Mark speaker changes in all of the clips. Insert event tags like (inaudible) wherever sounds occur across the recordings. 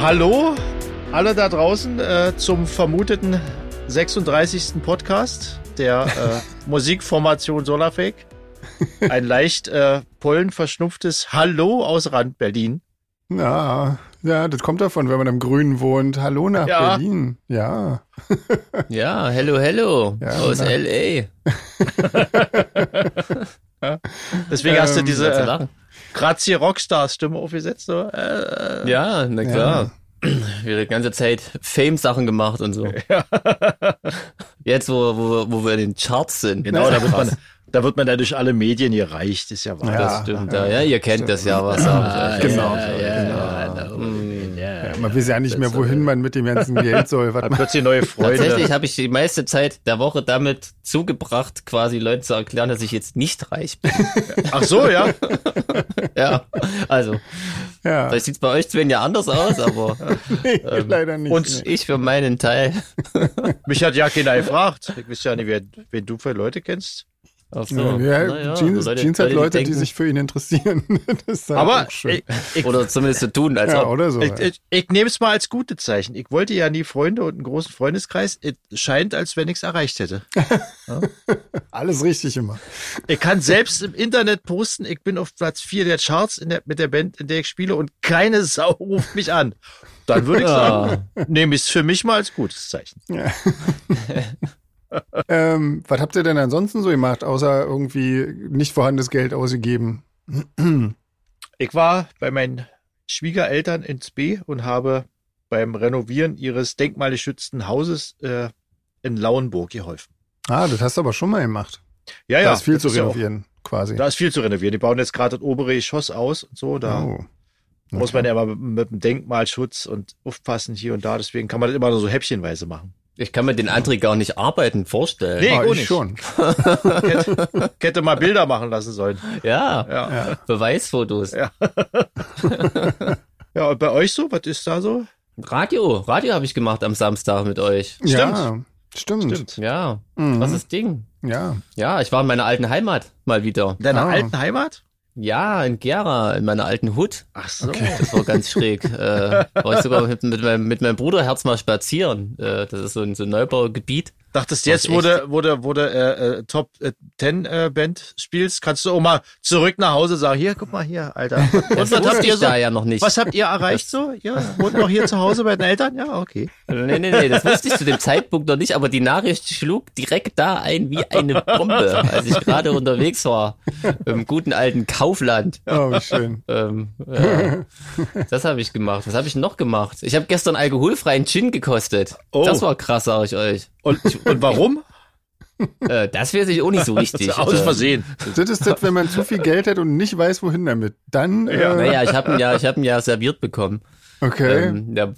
Speaker 1: Hallo, alle da draußen äh, zum vermuteten 36. Podcast der äh, (laughs) Musikformation Solarfake. Ein leicht äh, pollenverschnupftes Hallo aus Rand Berlin.
Speaker 2: Ja, ja, das kommt davon, wenn man im Grünen wohnt. Hallo nach
Speaker 1: Ja.
Speaker 2: Berlin. Ja. (laughs)
Speaker 3: Ja, hello, hello
Speaker 2: Ja,
Speaker 3: aus
Speaker 2: na.
Speaker 3: L.A. (laughs)
Speaker 1: Deswegen hast du
Speaker 2: Ähm,
Speaker 1: diese. Grazie Rockstars Stimme aufgesetzt. So. Äh,
Speaker 3: Ja, na klar. Wir die ganze Zeit Fame-Sachen gemacht und so. (laughs) Jetzt, wo, wo, wo wir in den Charts sind.
Speaker 1: genau, da wird, man, da wird man ja durch alle Medien gereicht, ist ja wahr.
Speaker 2: Ja.
Speaker 3: Das stimmt, ja, ja, ihr kennt das ja, was sag ich euch.
Speaker 2: Genau. Man weiß ja nicht mehr, wohin man mit dem ganzen (laughs) Geld soll. Was
Speaker 1: Hat
Speaker 2: man,
Speaker 1: plötzlich neue
Speaker 3: Tatsächlich
Speaker 1: Freunde.
Speaker 3: habe ich die meiste Zeit der Woche damit zugebracht, quasi Leuten zu erklären, dass ich jetzt nicht reich bin. (laughs)
Speaker 1: Ach so, ja. (laughs)
Speaker 3: Ja, also,
Speaker 2: ja,
Speaker 3: vielleicht sieht's bei euch Sven ja anders aus, aber
Speaker 2: nee, leider nicht.
Speaker 1: und-
Speaker 2: nee.
Speaker 3: ich für meinen Teil.
Speaker 1: Mich hat ja keiner gefragt. Ich weiß ja nicht, wer, wen du für Leute kennst.
Speaker 3: Ach so.
Speaker 2: ja,
Speaker 3: Naja,
Speaker 2: Jeans,
Speaker 3: Leute-
Speaker 2: Jeans hat Leute, die,
Speaker 3: denken-
Speaker 2: sich für ihn interessieren. (laughs) Das ist halt
Speaker 1: Aber
Speaker 2: auch schön.
Speaker 1: ich, ich,
Speaker 3: Oder zumindest so tun, als
Speaker 2: ja,
Speaker 3: ob.
Speaker 2: oder so.
Speaker 1: ich,
Speaker 2: ja.
Speaker 1: ich, ich nehme es mal als gute Zeichen. Ich wollte ja nie Freunde und einen großen Freundeskreis. Es scheint, als wenn ich es erreicht hätte. (laughs)
Speaker 2: Alles richtig immer.
Speaker 1: Ich kann selbst im Internet posten, ich bin auf Platz 4 der Charts in der, mit der Band, in der ich spiele und keine Sau ruft mich an. Dann würde ich sagen, nehme ich es für mich mal als gutes Zeichen.
Speaker 2: Ja. (laughs) ähm, was habt ihr denn ansonsten so gemacht, außer irgendwie nicht vorhandenes Geld ausgegeben?
Speaker 1: Ich war bei meinen Schwiegereltern ins B und habe beim Renovieren ihres denkmalgeschützten Hauses äh, in Lauenburg geholfen.
Speaker 2: Ah, das hast du aber schon mal gemacht.
Speaker 1: Ja, ja.
Speaker 2: da ist viel zu
Speaker 1: ja auch-
Speaker 2: renovieren, quasi.
Speaker 1: Da ist viel zu renovieren. Die bauen jetzt gerade das obere Geschoss aus und so. Da
Speaker 2: oh.
Speaker 1: muss man ja immer mit, mit dem Denkmalschutz und aufpassen hier und da. Deswegen kann man das immer nur so häppchenweise machen.
Speaker 3: Ich kann mir den André gar nicht arbeiten vorstellen.
Speaker 1: Nee.
Speaker 2: Ah,
Speaker 1: auch
Speaker 2: ich
Speaker 1: nicht.
Speaker 2: schon.
Speaker 1: Hätte, hätte mal Bilder machen lassen sollen.
Speaker 3: Ja,
Speaker 1: Ja.
Speaker 2: Ja.
Speaker 3: Beweisfotos.
Speaker 1: Ja. Ja, und bei euch so? Was ist da so?
Speaker 3: Radio, Radio habe ich gemacht am Samstag mit euch.
Speaker 2: Ja, stimmt.
Speaker 1: Stimmt.
Speaker 3: Ja,
Speaker 2: Mhm.
Speaker 3: was ist Ding?
Speaker 2: Ja.
Speaker 3: Ja, ich war in meiner alten Heimat mal wieder.
Speaker 1: In deiner
Speaker 2: Ah.
Speaker 1: alten Heimat?
Speaker 3: Ja, in Gera, in meiner alten Hut.
Speaker 1: Ach so.
Speaker 3: Das war ganz schräg. (laughs) Äh, war ich sogar mit, mit, meinem, mit meinem Bruderherz mal spazieren. Äh, das ist so ein, so ein Neubaugebiet.
Speaker 1: Dachtest jetzt, du, wo du äh, äh, Top äh, 10 äh, Band spielst, kannst du auch mal zurück nach Hause sagen, hier, guck mal hier, Alter. (laughs) Und was habt ihr
Speaker 3: ich
Speaker 1: so?
Speaker 3: da ja noch nicht.
Speaker 1: Was habt ihr erreicht so? Ja, wohnt noch hier zu Hause bei den Eltern? Ja, okay.
Speaker 3: Nee, nee, nee, das wusste ich zu dem Zeitpunkt noch nicht, aber die Nachricht schlug direkt da ein wie eine Bombe, als ich gerade unterwegs war im guten alten Kaufland.
Speaker 2: Oh, wie schön.
Speaker 3: Ähm, ja. Das habe ich gemacht. Was habe ich noch gemacht? Ich habe gestern alkoholfreien Gin gekostet.
Speaker 1: Oh.
Speaker 3: Das war krass, sage ich euch.
Speaker 1: Und, und warum? (laughs)
Speaker 3: Äh, das weiß ich auch nicht so richtig. (laughs)
Speaker 1: Aus
Speaker 3: Äh,
Speaker 1: Versehen.
Speaker 2: Das ist das, wenn man zu viel Geld hat und nicht weiß, wohin damit. Dann,
Speaker 1: Ja.
Speaker 2: äh,
Speaker 3: Naja, ich habe ihn ja, ich habe ihn ja serviert bekommen.
Speaker 2: okay.
Speaker 3: Ähm, der,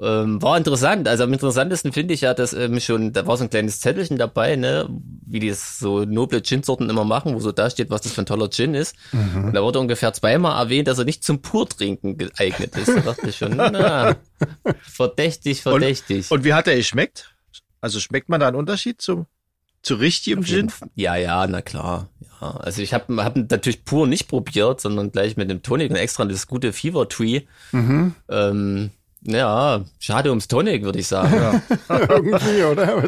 Speaker 3: ähm, war interessant. Also am interessantesten finde ich ja, dass ähm, schon, da war so ein kleines Zettelchen dabei, ne, wie die so noble Gin-Sorten immer machen, wo so da steht, was das für ein toller Gin ist.
Speaker 2: Mhm.
Speaker 3: Und da wurde ungefähr zweimal erwähnt, dass er nicht zum Purtrinken geeignet ist. Da dachte ich schon, na, (laughs) verdächtig, verdächtig.
Speaker 1: Und wie hat er geschmeckt? Also schmeckt man da einen Unterschied zum, zu richtigem Gin?
Speaker 3: Ja, ja, na klar. Ja, also ich habe hab natürlich pur nicht probiert, sondern gleich mit dem Tonic und extra das gute Fever Tree.
Speaker 2: Mhm.
Speaker 3: Ähm, ja, schade ums Tonic, würde ich sagen. (laughs)
Speaker 2: Irgendwie, oder?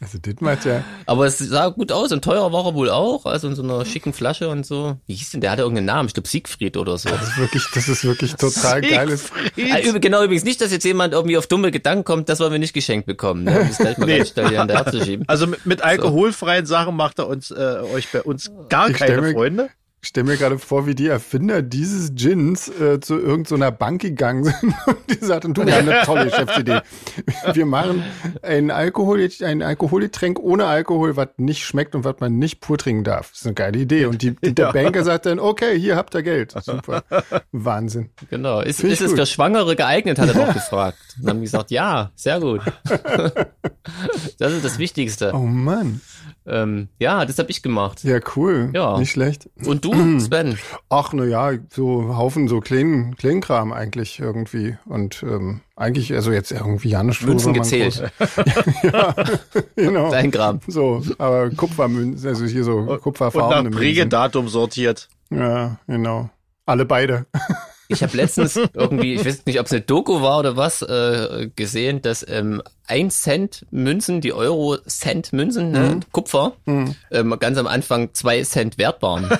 Speaker 2: Also, das macht ja.
Speaker 3: Aber es sah gut aus und teuer war er wohl auch, also in so einer schicken Flasche und so. Wie hieß denn, der hatte irgendeinen Namen, ich glaube Siegfried oder so.
Speaker 2: Das ist wirklich, das ist wirklich total geiles.
Speaker 3: Üb- genau, übrigens nicht, dass jetzt jemand irgendwie auf dumme Gedanken kommt, das wollen wir nicht geschenkt bekommen. Ne? Um das gleich mal
Speaker 1: Nee.
Speaker 3: ganz schnell hier an der Herze schieben.
Speaker 1: Also mit, mit alkoholfreien Sachen macht er uns, äh, euch bei uns gar
Speaker 2: Ich
Speaker 1: keine
Speaker 2: mir-
Speaker 1: Freunde.
Speaker 2: Ich stelle mir gerade vor, wie die Erfinder dieses Gins äh, zu irgendeiner Bank gegangen sind (laughs) und die sagten, du, wir haben eine tolle Geschäftsidee. (laughs) Wir machen ein, Alkohol, ein Alkoholgetränk ohne Alkohol, was nicht schmeckt und was man nicht pur trinken darf. Das ist eine geile Idee. Und die, der (laughs)
Speaker 1: Ja.
Speaker 2: Banker sagt dann, okay, hier habt ihr Geld. Super. Wahnsinn.
Speaker 3: Genau. Ist, ist es für Schwangere geeignet, hat er doch gefragt. Und haben gesagt, ja, sehr gut. das ist das Wichtigste.
Speaker 2: Oh Mann.
Speaker 3: Ähm, ja, das habe ich gemacht.
Speaker 2: Ja, cool.
Speaker 3: Ja.
Speaker 2: Nicht schlecht.
Speaker 3: Und du, (clears throat) Sven?
Speaker 2: Ach, na ja, so Haufen so kleinen, kleinen Kram eigentlich irgendwie. Und ähm, eigentlich, also jetzt irgendwie Janusz
Speaker 3: Münzen gezählt. (laughs)
Speaker 2: ja, genau.
Speaker 3: Dein Kram.
Speaker 2: So, aber Kupfermünzen, also hier so
Speaker 1: Und nach
Speaker 2: kupferfarbene Münzen.
Speaker 1: Prägedatum sortiert.
Speaker 2: Ja, genau. Alle beide.
Speaker 3: Ich habe letztens irgendwie, ich weiß nicht, ob es eine Doku war oder was, äh, gesehen, dass ähm, 1 Cent Münzen, die Euro Cent Münzen, ne,
Speaker 2: Mhm.
Speaker 3: Kupfer, ähm, ganz am Anfang 2 Cent wert waren. (laughs)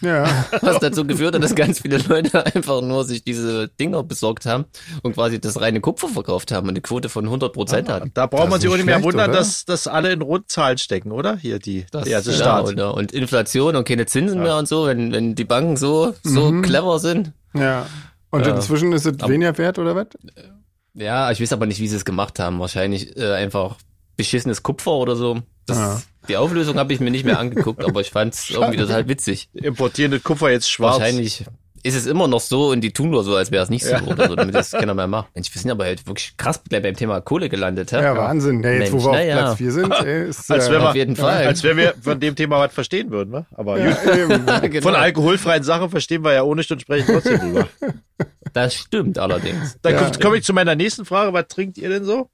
Speaker 2: Ja.
Speaker 3: Was dazu geführt hat, dass ganz viele Leute (laughs) einfach nur sich diese Dinger besorgt haben und quasi das reine Kupfer verkauft haben und eine Quote von 100 Prozent hatten.
Speaker 1: Da braucht
Speaker 2: Das
Speaker 1: man sich auch
Speaker 2: nicht
Speaker 1: mehr wundern,
Speaker 2: oder?
Speaker 1: dass, dass alle in Rundzahlen stecken, oder? Hier die,
Speaker 3: Das,
Speaker 1: der erste
Speaker 3: ja,
Speaker 1: Staat.
Speaker 3: und, und Inflation und keine Zinsen mehr und so, wenn, wenn die Banken so, so clever sind.
Speaker 2: Ja. Und inzwischen ist es weniger wert, oder was?
Speaker 3: Ja, ich weiß aber nicht, wie sie es gemacht haben. Wahrscheinlich äh, einfach beschissenes Kupfer oder so. Das,
Speaker 2: Ja.
Speaker 3: Die Auflösung habe ich mir nicht mehr angeguckt, aber ich fand es irgendwie total witzig.
Speaker 1: Importieren das Kupfer jetzt schwarz.
Speaker 3: Wahrscheinlich ist es immer noch so und die tun nur so, als wäre es nicht so
Speaker 1: Ja.
Speaker 3: oder so, damit das keiner mehr macht. Mensch, wir sind aber halt wirklich krass gleich beim Thema Kohle gelandet, hä?
Speaker 2: Ja, Wahnsinn. Ja, jetzt, wo
Speaker 3: Mensch,
Speaker 2: wir auf
Speaker 3: ja.
Speaker 2: Platz 4 sind, ey, (laughs) ist,
Speaker 1: Als
Speaker 2: äh,
Speaker 1: wenn wir-
Speaker 3: Auf jeden Fall.
Speaker 1: Als wenn wir von dem Thema was verstehen würden, wa? Aber. (laughs)
Speaker 3: Genau.
Speaker 1: von alkoholfreien Sachen verstehen wir ja ohne und sprechen trotzdem drüber. (laughs)
Speaker 3: Das stimmt allerdings.
Speaker 1: Dann
Speaker 2: Ja.
Speaker 1: komme komm ich zu meiner nächsten Frage. Was trinkt ihr denn so?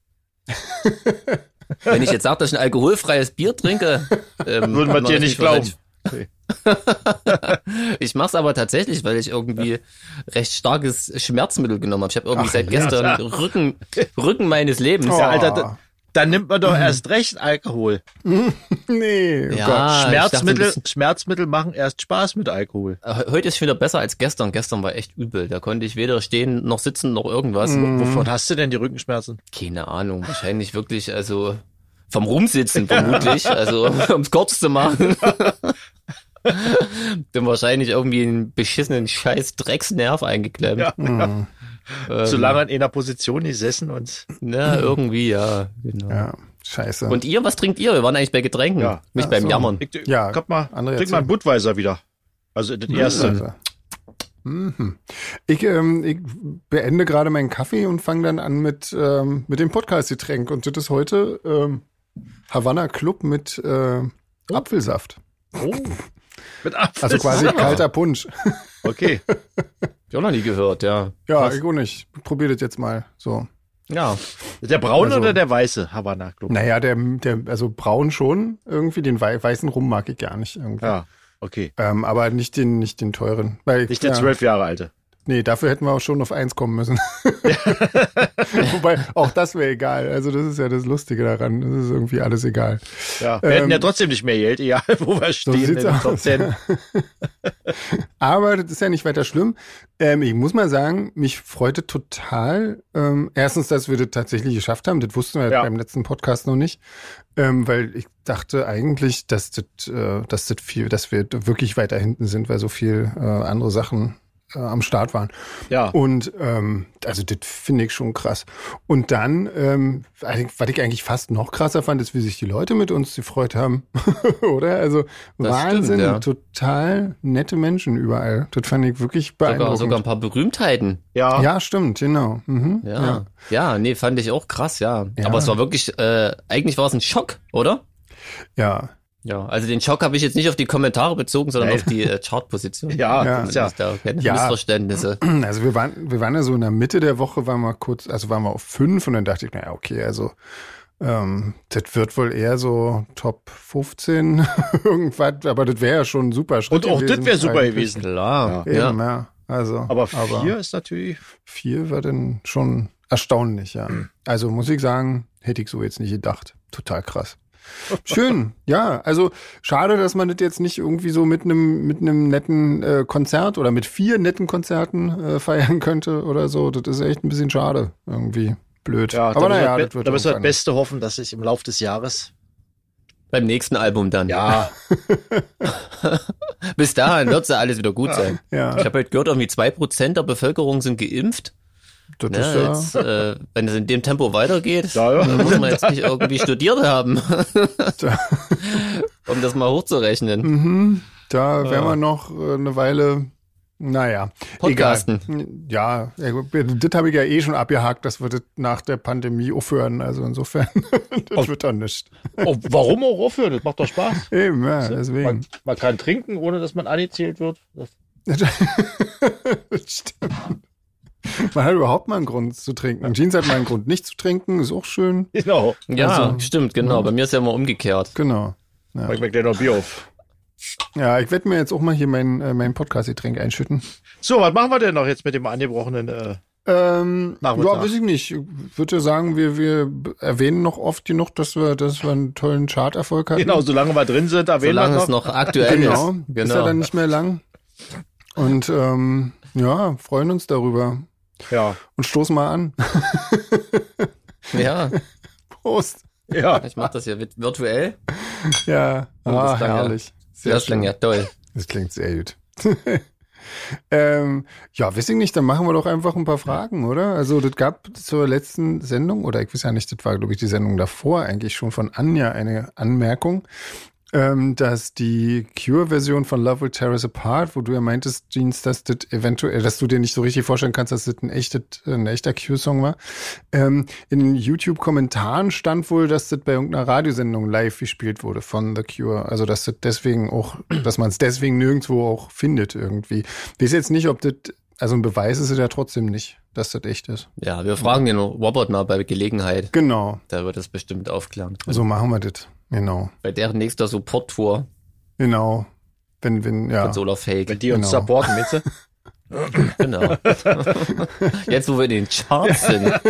Speaker 3: Wenn ich jetzt sage, dass ich ein alkoholfreies Bier trinke, ähm,
Speaker 1: Würden wir dir nicht glauben. (laughs)
Speaker 3: Ich mache es aber tatsächlich, weil ich irgendwie recht starkes Schmerzmittel genommen habe. Ich habe irgendwie
Speaker 2: Ach,
Speaker 3: seit
Speaker 2: ja.
Speaker 3: gestern Rücken, Rücken meines Lebens.
Speaker 2: Oh.
Speaker 1: Ja, Alter, da, dann nimmt man doch erst recht Alkohol. (laughs)
Speaker 2: Nee, oh
Speaker 3: Ja,
Speaker 1: Schmerzmittel,
Speaker 3: dachte,
Speaker 1: Schmerzmittel machen erst Spaß mit Alkohol.
Speaker 3: Äh, Heute ist wieder besser als gestern. Gestern war echt übel. Da konnte ich weder stehen noch sitzen noch irgendwas.
Speaker 2: Mhm.
Speaker 1: Wovon hast du denn die Rückenschmerzen?
Speaker 3: Keine Ahnung. Wahrscheinlich wirklich, also vom Rumsitzen vermutlich. (laughs) Also ums kurz zu machen. (laughs) Dann wahrscheinlich irgendwie einen beschissenen scheiß Drecksnerv eingeklemmt.
Speaker 1: Ja.
Speaker 2: Mhm.
Speaker 3: Ähm,
Speaker 1: Zu lange in einer Position gesessen und
Speaker 3: Na, irgendwie, ja. Genau.
Speaker 2: Ja, scheiße.
Speaker 3: Und ihr, was trinkt ihr? Wir waren eigentlich bei Getränken,
Speaker 1: Ja.
Speaker 3: nicht
Speaker 2: Ach
Speaker 3: beim
Speaker 2: so.
Speaker 3: Jammern.
Speaker 1: ich,
Speaker 2: Ja,
Speaker 1: guck mal,
Speaker 2: André,
Speaker 1: trink mal einen Budweiser wieder. Also das erste.
Speaker 2: Also. Mhm. Ich, ähm, ich beende gerade meinen Kaffee und fange dann an mit, ähm, mit dem Podcast-Getränk. Und das ist heute ähm, Havanna Club mit äh, Apfelsaft.
Speaker 1: Oh. Mit Apfel.
Speaker 2: Also quasi kalter Punsch.
Speaker 1: Okay. (laughs)
Speaker 3: Hab ich auch noch nie gehört, ja.
Speaker 2: Ja,
Speaker 3: Krass.
Speaker 2: ich auch nicht. Probier das jetzt mal. So.
Speaker 3: Ja.
Speaker 1: Der braune
Speaker 2: Also-
Speaker 1: oder der weiße Havanna Club?
Speaker 2: Naja, der, der, also braun schon irgendwie, den wei weißen Rum mag ich gar nicht irgendwie.
Speaker 1: Ja, okay.
Speaker 2: Ähm, aber nicht den, nicht den teuren. Weil,
Speaker 1: Nicht der
Speaker 2: ja,
Speaker 1: zwölf Jahre alte.
Speaker 2: Nee, dafür hätten wir auch schon auf eins kommen müssen. (laughs) (laughs) Wobei, auch das wäre egal. Also das ist ja das Lustige daran. Das ist irgendwie alles egal.
Speaker 1: Ja, wir hätten
Speaker 2: Ähm,
Speaker 1: ja trotzdem nicht mehr Geld, (laughs) egal wo wir stehen in
Speaker 2: sieht's aus.
Speaker 1: 10.
Speaker 2: Aber das ist ja nicht weiter schlimm. Ähm, ich muss mal sagen, mich freute total. Ähm, erstens, dass wir das tatsächlich geschafft haben. Das wussten wir
Speaker 1: Ja.
Speaker 2: beim letzten Podcast noch nicht. Ähm, weil ich dachte eigentlich, dass das, äh, dass das viel, dass wir wirklich weiter hinten sind, weil so viel äh, andere Sachen äh, am Start waren.
Speaker 1: Ja,
Speaker 2: Und ähm, also das finde ich schon krass. Und dann, ähm, was ich eigentlich fast noch krasser fand, ist, wie sich die Leute mit uns gefreut haben. (laughs) Oder? Also
Speaker 3: Das
Speaker 2: Wahnsinn,
Speaker 3: stimmt, ja.
Speaker 2: total nette Menschen überall. Das fand ich wirklich
Speaker 3: Sogar,
Speaker 2: beeindruckend.
Speaker 3: sogar ein paar Berühmtheiten.
Speaker 1: ja.
Speaker 2: ja, stimmt, genau. Mhm,
Speaker 3: Ja. ja. nee, fand ich auch krass, ja.
Speaker 2: Ja.
Speaker 3: Aber es war wirklich, äh, eigentlich war es ein Schock, oder?
Speaker 2: ja.
Speaker 3: Ja, also den Schock habe ich jetzt nicht auf die Kommentare bezogen, sondern
Speaker 1: Nein.
Speaker 3: auf die äh, Chartposition. (laughs)
Speaker 1: Ja,
Speaker 2: Ja.
Speaker 1: ist ja.
Speaker 3: Da keine
Speaker 2: Ja.
Speaker 3: Missverständnisse. (clears throat)
Speaker 2: Also wir waren, wir waren ja so in der Mitte der Woche, waren wir kurz, also waren wir auf fünf und dann dachte ich, naja, okay, also ähm, das wird wohl eher so Top 15 (laughs) irgendwas, aber das wäre ja schon ein super Schritt
Speaker 1: Und auch das wäre super gewesen.
Speaker 3: Klar,
Speaker 2: Eben,
Speaker 3: ja.
Speaker 2: ja. Also,
Speaker 1: Aber vier ist natürlich.
Speaker 2: vier war dann schon erstaunlich, ja. Also muss ich sagen, hätte ich so jetzt nicht gedacht. Total krass. Schön, ja. Also schade, dass man das jetzt nicht irgendwie so mit einem mit einem netten äh, Konzert oder mit vier netten Konzerten äh, feiern könnte oder so. Das ist echt ein bisschen schade, irgendwie blöd.
Speaker 1: Ja,
Speaker 2: Aber
Speaker 1: da
Speaker 2: naja,
Speaker 1: müssen wir,
Speaker 2: das wird
Speaker 1: da müssen wir das. Beste hoffen, dass sich im Laufe des Jahres.
Speaker 3: Beim nächsten Album dann.
Speaker 1: Ja, (laughs)
Speaker 3: Bis dahin wird ja alles wieder gut sein.
Speaker 2: Ja,
Speaker 3: Ich habe heute gehört, irgendwie zwei Prozent der Bevölkerung sind geimpft.
Speaker 2: Das
Speaker 3: Ne,
Speaker 2: ist ja,
Speaker 3: jetzt, äh, wenn es in dem Tempo weitergeht,
Speaker 1: Ja, ja.
Speaker 3: dann muss man jetzt nicht irgendwie studiert haben, (laughs) um das mal hochzurechnen.
Speaker 2: mhm, da wären wir noch äh, eine Weile. Naja,
Speaker 3: Podcasten.
Speaker 2: egal. Ja, das habe ich ja eh schon abgehakt, dass wir das nach der Pandemie aufhören. Also insofern, (laughs) das wird dann nicht.
Speaker 1: oh, warum auch aufhören? Das macht doch Spaß.
Speaker 2: Eben, ja,
Speaker 1: Man,
Speaker 2: deswegen.
Speaker 1: man kann trinken, ohne dass man angezählt wird. Das, (laughs)
Speaker 2: das stimmt. (laughs) Man hat überhaupt mal einen Grund zu trinken. Jeans hat mal einen Grund nicht zu trinken, ist auch schön.
Speaker 1: genau.
Speaker 3: Ja,
Speaker 2: Also,
Speaker 3: stimmt, genau. Bei mir ist ja immer umgekehrt.
Speaker 2: Genau.
Speaker 1: Mach ich mir gleich noch Bier auf.
Speaker 2: Ja, ich werde mir jetzt auch mal hier mein, äh, mein Podcast-Getränk einschütten.
Speaker 1: So, was machen wir denn noch jetzt mit dem angebrochenen? Äh,
Speaker 2: Ähm,
Speaker 1: Nachmittag.
Speaker 2: ja, weiß ich nicht. Ich würde sagen, wir, wir erwähnen noch oft genug, dass wir, dass wir einen tollen Charterfolg hatten.
Speaker 1: genau, solange wir drin sind, erwähnen
Speaker 3: Solange
Speaker 1: wir
Speaker 3: es noch aktuell
Speaker 2: Genau.
Speaker 3: ist.
Speaker 2: Ist ja
Speaker 3: Genau.
Speaker 2: dann nicht mehr lang. Und ähm, ja, freuen uns darüber.
Speaker 1: Ja,
Speaker 2: Und stoßen mal an. (laughs)
Speaker 3: Ja,
Speaker 2: Prost.
Speaker 1: ja.
Speaker 3: ich mache das hier vit- virtuell.
Speaker 2: Ja,
Speaker 3: Oh, das
Speaker 2: ah,
Speaker 3: klang ja-
Speaker 2: herrlich. Sehr
Speaker 3: Das
Speaker 2: schön.
Speaker 3: ja toll.
Speaker 2: Das klingt sehr gut. (laughs) ähm, ja, weiß ich nicht, dann machen wir doch einfach ein paar Fragen, oder? Also, das gab zur letzten Sendung, oder ich weiß ja nicht, das war, glaube ich, die Sendung davor eigentlich schon von Anja eine Anmerkung, ähm, dass die Cure-Version von Love Will Tear Us Apart, wo du ja meintest, Jeans, dass das eventuell, dass du dir nicht so richtig vorstellen kannst, dass das ein, echtes, ein echter Cure-Song war. Ähm, in YouTube-Kommentaren stand wohl, dass das bei irgendeiner Radiosendung live gespielt wurde von The Cure. Also, dass das deswegen auch, (clears throat) dass man es deswegen nirgendwo auch findet irgendwie. Ich weiß jetzt nicht, ob das, also ein Beweis ist es ja trotzdem nicht, dass das echt ist.
Speaker 3: Ja, wir fragen den Robert mal bei Gelegenheit.
Speaker 2: Genau.
Speaker 3: Da wird es bestimmt aufklären. können.
Speaker 2: So machen wir das. Genau.
Speaker 3: Bei deren nächster Support-Tour
Speaker 2: Genau. Wenn, wenn, ja.
Speaker 3: von Solar Fake.
Speaker 1: Wenn die uns
Speaker 2: Genau.
Speaker 1: supporten, du? (laughs)
Speaker 3: Genau. (laughs) Jetzt, wo wir in den Charts sind. (laughs)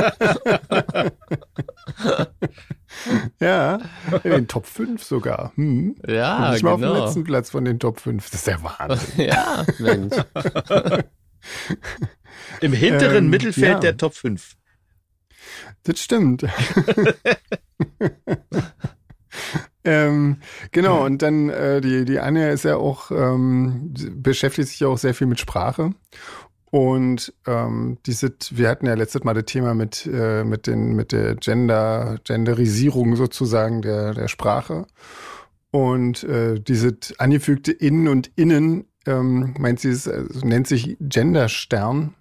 Speaker 2: Ja, in den Top 5 sogar. Hm.
Speaker 3: Ja,
Speaker 2: Nicht mal auf dem
Speaker 3: genau.
Speaker 2: letzten Platz von den Top 5. Das ist der Wahnsinn.
Speaker 3: Ja, Mensch.
Speaker 1: Im hinteren
Speaker 2: Ähm,
Speaker 1: Mittelfeld
Speaker 2: ja.
Speaker 1: der Top 5.
Speaker 2: Das stimmt. Ähm, genau, und dann äh, die, die Anja ist ja auch, ähm, beschäftigt sich ja auch sehr viel mit Sprache. Und ähm, diese, wir hatten ja letztes Mal das Thema mit, äh, mit, den, mit der Gender, Genderisierung sozusagen der, der Sprache. Und äh, diese angefügte Innen und Innen, ähm, meint sie, es äh, nennt sich Genderstern.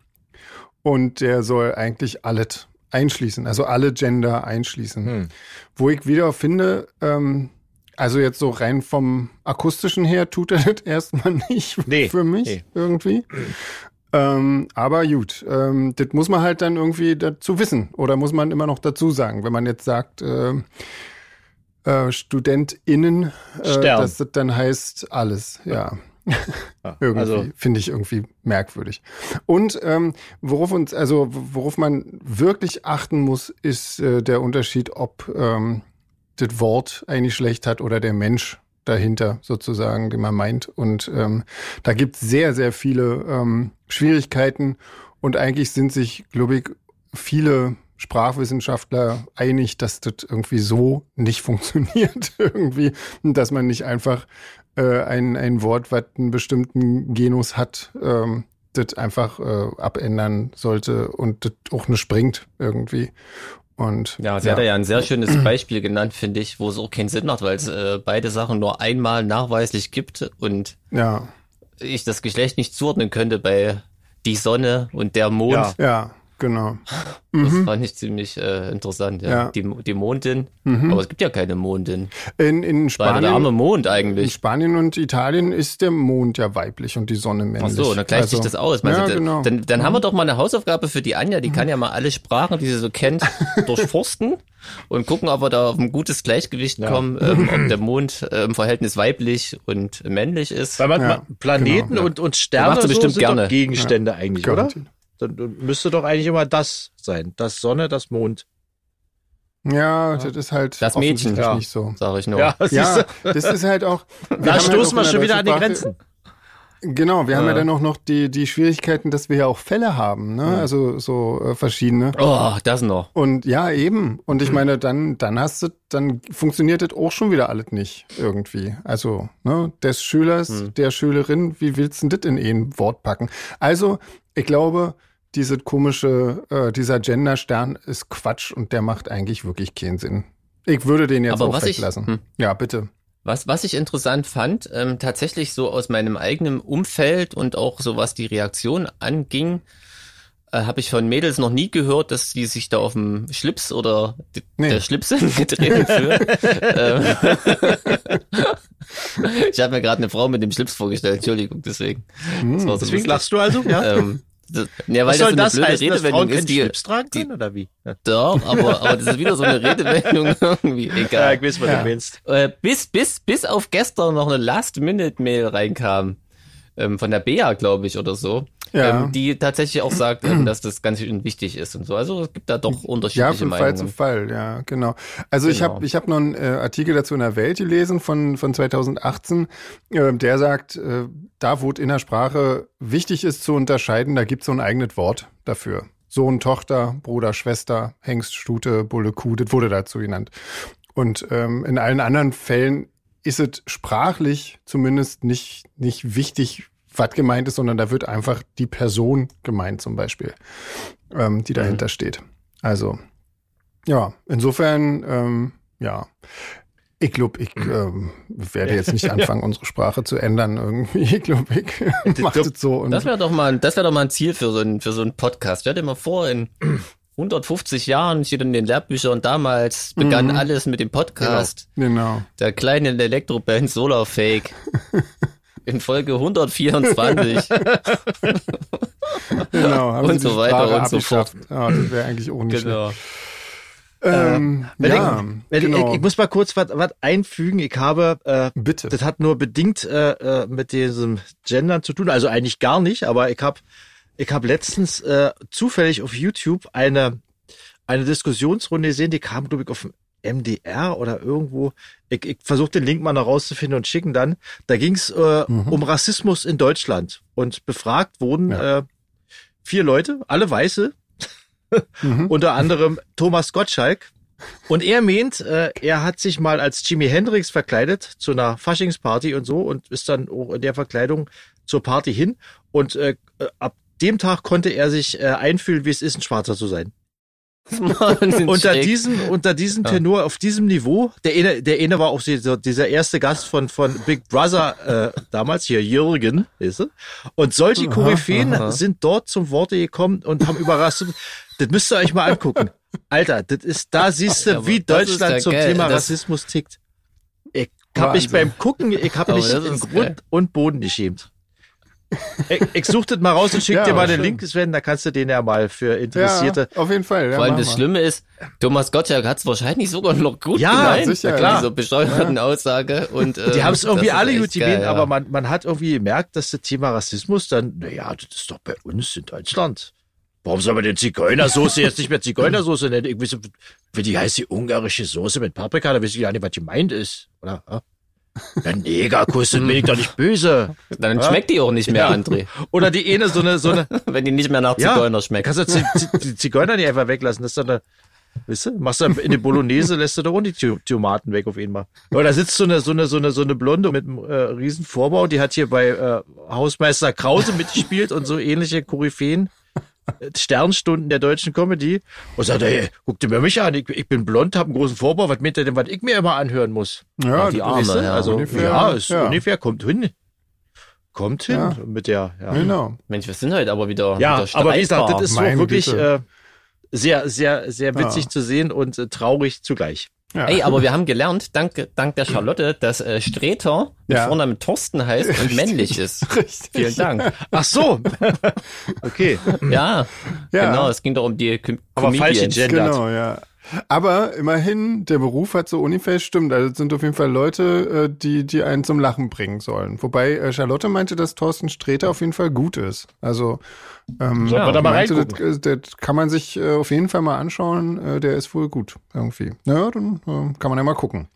Speaker 2: Und der soll eigentlich alles einschließen, also alle Gender einschließen.
Speaker 1: Hm.
Speaker 2: Wo ich wieder finde, ähm, also jetzt so rein vom akustischen her tut er (laughs) das erstmal nicht
Speaker 1: Nee,
Speaker 2: für mich
Speaker 1: nee.
Speaker 2: irgendwie. Ähm, aber gut, ähm, das muss man halt dann irgendwie dazu wissen oder muss man immer noch dazu sagen, wenn man jetzt sagt, äh, äh, StudentInnen, äh, dass das dann heißt alles, ja. (laughs)
Speaker 1: Ja,
Speaker 2: Irgendwie
Speaker 1: also,
Speaker 2: finde ich irgendwie merkwürdig. Und ähm, worauf uns, also worauf man wirklich achten muss, ist äh, der Unterschied, ob ähm, das Wort eigentlich schlecht hat oder der Mensch dahinter sozusagen, den man meint. Und ähm, da gibt es sehr, sehr viele ähm, Schwierigkeiten und eigentlich sind sich, glaube ich, viele Sprachwissenschaftler einig, dass das irgendwie so nicht (laughs) funktioniert irgendwie, dass man nicht einfach äh, ein, ein Wort, was einen bestimmten Genus hat, ähm, das einfach äh, abändern sollte und das auch nicht bringt irgendwie. Und
Speaker 3: Ja, sie hat ja ein sehr schönes Beispiel genannt, finde ich, wo es auch keinen Sinn macht, weil es äh, beide Sachen nur einmal nachweislich gibt und
Speaker 2: ja,
Speaker 3: ich das Geschlecht nicht zuordnen könnte bei die Sonne und der Mond.
Speaker 1: Ja.
Speaker 2: ja, genau.
Speaker 3: Das
Speaker 2: Mhm.
Speaker 3: fand ich ziemlich äh, interessant. Ja.
Speaker 2: Ja.
Speaker 3: Die, die Mondin.
Speaker 2: Mhm.
Speaker 3: Aber es gibt ja keine Mondin.
Speaker 2: In, in
Speaker 3: Weil der arme
Speaker 2: Spanien,
Speaker 3: Mond
Speaker 2: in
Speaker 3: eigentlich.
Speaker 2: Spanien und Italien ist der Mond ja weiblich und die Sonne männlich.
Speaker 3: Ach so, dann gleicht sich
Speaker 2: Also,
Speaker 3: das aus.
Speaker 2: Ja,
Speaker 3: du,
Speaker 2: genau.
Speaker 3: Dann, dann haben wir doch mal eine Hausaufgabe für die Anja. Die kann ja mal alle Sprachen, die sie so kennt, (laughs) durchforsten und gucken, ob wir da auf ein gutes Gleichgewicht
Speaker 1: Ja.
Speaker 3: kommen, ähm, ob der Mond äh, im Verhältnis weiblich und männlich ist.
Speaker 1: weil man, Planeten
Speaker 2: genau,
Speaker 1: und, und Sterne so
Speaker 3: bestimmt
Speaker 1: sind
Speaker 3: gerne.
Speaker 1: Gegenstände eigentlich, oder? Dann, müsste doch eigentlich immer das sein. Das Sonne, das Mond.
Speaker 2: Ja, das ist halt
Speaker 3: Das Mädchen,
Speaker 2: offensichtlich
Speaker 1: ja.
Speaker 2: nicht so.
Speaker 3: Sag ich nur.
Speaker 1: Ja, siehst
Speaker 2: Ja,
Speaker 1: du?
Speaker 2: das ist halt auch. (laughs) wir
Speaker 1: da stoßen wir schon
Speaker 2: der
Speaker 1: wieder an die Grenzen.
Speaker 2: Genau, wir haben ja
Speaker 3: Ja.
Speaker 2: dann auch noch die, die Schwierigkeiten, dass wir ja auch Fälle haben, ne? Also so äh, verschiedene.
Speaker 3: Oh, das noch.
Speaker 2: Und ja, eben. Und
Speaker 1: Hm.
Speaker 2: ich meine, dann, dann hast du, dann funktioniert das auch schon wieder alles nicht irgendwie. Also, ne, des Schülers,
Speaker 1: Hm.
Speaker 2: der Schülerin, wie willst du denn das in ein Wort packen? Also, ich glaube, diese komische, äh, dieser Genderstern ist Quatsch und der macht eigentlich wirklich keinen Sinn. Ich würde den jetzt
Speaker 3: Aber
Speaker 2: auch
Speaker 3: was ich-
Speaker 2: weglassen.
Speaker 3: hm.
Speaker 2: Ja, bitte.
Speaker 3: Was, was ich interessant fand, ähm, tatsächlich so aus meinem eigenen Umfeld und auch so was die Reaktion anging, äh, habe ich von Mädels noch nie gehört, dass die sich da auf dem Schlips oder
Speaker 2: Nee.
Speaker 3: der Schlips (laughs) getreten fühlen. ähm, (laughs) ich habe mir gerade eine Frau mit dem Schlips vorgestellt, Entschuldigung, deswegen. Das war so
Speaker 1: Deswegen
Speaker 3: lustig.
Speaker 1: lachst du also? Ja.
Speaker 3: ähm, Ja, weil
Speaker 1: Was soll
Speaker 3: das
Speaker 1: das
Speaker 3: so eine blöde
Speaker 1: heißen,
Speaker 3: Redewendung ist, die,
Speaker 1: Schlips tragen können, oder wie? Ja,
Speaker 3: doch, aber, aber das ist wieder so eine (laughs) Redewendung irgendwie,
Speaker 1: ja
Speaker 3: egal.
Speaker 1: ich weiß, was
Speaker 2: Ja.
Speaker 1: du meinst.
Speaker 3: Äh, bis, bis, bis auf gestern noch eine Last-Minute-Mail reinkam. Ähm, von der Bea, glaube ich, oder so.
Speaker 2: Ja.
Speaker 3: Ähm, die tatsächlich auch sagt, ähm, dass das ganz schön wichtig ist und so. Also es gibt da doch
Speaker 2: Ja,
Speaker 3: unterschiedliche
Speaker 2: von Fall zu
Speaker 3: Meinungen.
Speaker 2: Fall, ja, genau. Also ich
Speaker 3: Genau.
Speaker 2: habe ich hab noch einen äh, Artikel dazu in der Welt gelesen von, von 2018, äh, der sagt, äh, da wo es in der Sprache wichtig ist zu unterscheiden, da gibt es so ein eigenes Wort dafür. Sohn, Tochter, Bruder, Schwester, Hengst, Stute, Bulle, Kuh, das wurde dazu genannt. Und ähm, in allen anderen Fällen ist es sprachlich zumindest nicht, nicht wichtig, was gemeint ist, sondern da wird einfach die Person gemeint zum Beispiel, ähm, die dahinter steht. Also, ja, insofern, ähm, ja. Ich glaube, ich ähm, werde jetzt nicht (laughs) anfangen, unsere Sprache zu ändern irgendwie. Ich glaube, ich (laughs) mache das so. Und
Speaker 3: Das wäre doch mal, das wäre doch mal ein Ziel für so ein, für so einen Podcast. Stell dir mal vor, in 150 Jahren steht in den Lehrbüchern damals begann
Speaker 2: Mhm.
Speaker 3: alles mit dem Podcast
Speaker 2: genau.
Speaker 3: der kleinen Elektroband Solar Fake. (laughs) In Folge 124. (laughs)
Speaker 2: Genau, haben
Speaker 3: Und so weiter
Speaker 2: Sprache
Speaker 3: und so
Speaker 2: abgeschafft. Ja, das wäre eigentlich auch nicht
Speaker 3: genau.
Speaker 2: schlecht. Ähm,
Speaker 1: Wenn
Speaker 2: ja,
Speaker 1: ich,
Speaker 2: genau.
Speaker 1: ich, ich muss mal kurz was was einfügen. Ich habe, äh,
Speaker 2: Bitte.
Speaker 1: das hat nur bedingt äh, äh, mit diesem Gendern zu tun, also eigentlich gar nicht, aber ich habe ich hab letztens äh, zufällig auf YouTube eine, eine Diskussionsrunde gesehen, die kam, glaube ich, auf dem MDR oder irgendwo. Ich, ich versuche den Link mal noch rauszufinden und schicken dann. Da ging es äh, um Rassismus in Deutschland und befragt wurden
Speaker 2: Ja.
Speaker 1: äh, vier Leute, alle Weiße,
Speaker 2: Mhm. (laughs)
Speaker 1: unter anderem Thomas Gottschalk. Und er meint, äh, er hat sich mal als Jimi Hendrix verkleidet zu einer Faschingsparty und so und ist dann auch in der Verkleidung zur Party hin. Und äh, äh, ab dem Tag konnte er sich äh, einfühlen, wie es ist, ein Schwarzer zu sein. Unter diesem, unter diesem
Speaker 3: Ja.
Speaker 1: Tenor, auf diesem Niveau, der eine, der eine war auch dieser, dieser erste Gast von, von Big Brother äh, damals, hier Jürgen, weißt du? Und solche Koryphäen
Speaker 3: aha.
Speaker 1: sind dort zum Worte gekommen und haben überrascht. Das müsst ihr euch mal angucken. Alter, das ist, da siehst du,
Speaker 3: Ja,
Speaker 1: wie Deutschland zum
Speaker 3: geil.
Speaker 1: Thema Rassismus tickt. Ich hab mich beim Gucken, ich hab
Speaker 3: Aber
Speaker 1: mich in
Speaker 3: ist geil.
Speaker 1: Grund und Boden geschämt. (laughs) Ich, ich such das mal raus und schick
Speaker 2: Ja,
Speaker 1: dir mal den
Speaker 2: schön.
Speaker 1: Link, Sven, da kannst du den ja mal für Interessierte.
Speaker 2: Ja, auf jeden Fall. Ja,
Speaker 3: Vor allem das
Speaker 2: mal.
Speaker 3: Schlimme ist, Thomas Gottschalk hat es wahrscheinlich sogar noch gut
Speaker 1: Ja,
Speaker 3: gemeint.
Speaker 2: sicher, klar.
Speaker 3: Dieser bescheuerten Aussage. Und, äh,
Speaker 1: Die haben es irgendwie alle gut gemeint,
Speaker 3: ja.
Speaker 1: aber man, man hat irgendwie gemerkt, dass das Thema Rassismus dann, naja, das ist doch bei uns in Deutschland. Warum soll man denn Zigeunersoße jetzt nicht mehr Zigeunersoße nennen? Ich weiß, wie die heißt die ungarische Soße mit Paprika, da weiß ich gar nicht, was gemeint ist. Oder? Ja, ja Negerkuss, dann bin ich doch nicht böse.
Speaker 3: Dann
Speaker 1: Ja.
Speaker 3: schmeckt die auch nicht mehr,
Speaker 1: Ja.
Speaker 3: André.
Speaker 1: Oder die eine, so eine, so eine, (laughs)
Speaker 3: Wenn die nicht mehr nach
Speaker 1: Ja.
Speaker 3: Zigeuner schmeckt.
Speaker 1: kannst du die Zigeuner nicht einfach weglassen, das ist doch eine, Weißt du, machst du in die Bolognese, lässt du da auch die Tomaten weg auf einmal. Aber da sitzt so eine, so eine, so eine, so eine Blonde mit einem äh, riesen Vorbau, die hat hier bei äh, Hausmeister Krause mitgespielt und so ähnliche Koryphäen. (laughs) Sternstunden der deutschen Comedy und sagt, ey, guck dir mal mich an, ich, ich bin blond, hab einen großen Vorbau, was meint ihr denn, was ich mir immer anhören muss?
Speaker 2: Ja,
Speaker 3: die
Speaker 2: das
Speaker 3: Arme,
Speaker 2: ist-
Speaker 1: Weißt du?
Speaker 3: ja,
Speaker 1: also,
Speaker 2: ungefähr,
Speaker 1: ja, ist
Speaker 2: ja.
Speaker 1: ungefähr, kommt hin. Kommt hin
Speaker 2: Ja.
Speaker 1: mit der, ja.
Speaker 2: Genau.
Speaker 3: Mensch, wir sind heute aber wieder,
Speaker 1: Ja,
Speaker 3: wieder
Speaker 1: aber wie gesagt, das ist so wirklich äh, sehr, sehr, sehr witzig
Speaker 2: Ja.
Speaker 1: zu sehen und äh, traurig zugleich.
Speaker 2: Ja.
Speaker 3: Ey, aber wir haben gelernt, dank, dank der Charlotte, dass äh, Streter mit
Speaker 2: Ja.
Speaker 3: Vornamen Thorsten heißt und männlich ist. (laughs)
Speaker 2: Richtig.
Speaker 3: Vielen Dank.
Speaker 1: Ach so. (laughs) okay.
Speaker 3: Ja,
Speaker 2: Ja.
Speaker 3: genau, es ging doch um die Com
Speaker 1: Aber falsch
Speaker 3: Comedians.
Speaker 1: gegendert.
Speaker 2: Genau, ja. Aber immerhin, der Beruf hat so ungefähr stimmt. Also es sind auf jeden Fall Leute, äh, die, die einen zum Lachen bringen sollen. Wobei äh, Charlotte meinte, dass Thorsten Sträter auf jeden Fall gut ist. Also ähm,
Speaker 1: Sollten wir da mal reingucken.
Speaker 2: das, das kann man sich äh, auf jeden Fall mal anschauen. Äh, der ist wohl gut irgendwie. Naja, dann äh, kann man ja mal gucken.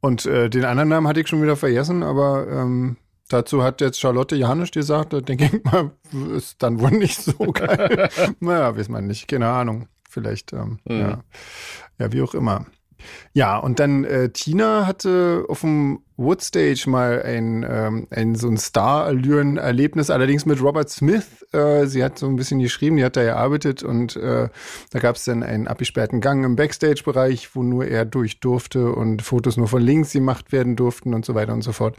Speaker 2: Und äh, den anderen Namen hatte ich schon wieder vergessen, aber ähm, dazu hat jetzt Charlotte Janisch gesagt, da denke ich mal, ist dann wohl nicht so (laughs) geil. naja, weiß man nicht, keine Ahnung. Vielleicht, ähm,
Speaker 3: Mhm.
Speaker 2: ja. ja, wie auch immer. Ja, und dann äh, Tina hatte auf dem Woodstage mal ein, ähm, ein so ein Star-Allüren-Erlebnis, allerdings mit Robert Smith. Äh, sie hat so ein bisschen geschrieben, die hat da gearbeitet und äh, da gab es dann einen abgesperrten Gang im Backstage-Bereich, wo nur er durch durfte und Fotos nur von links gemacht werden durften und so weiter und so fort.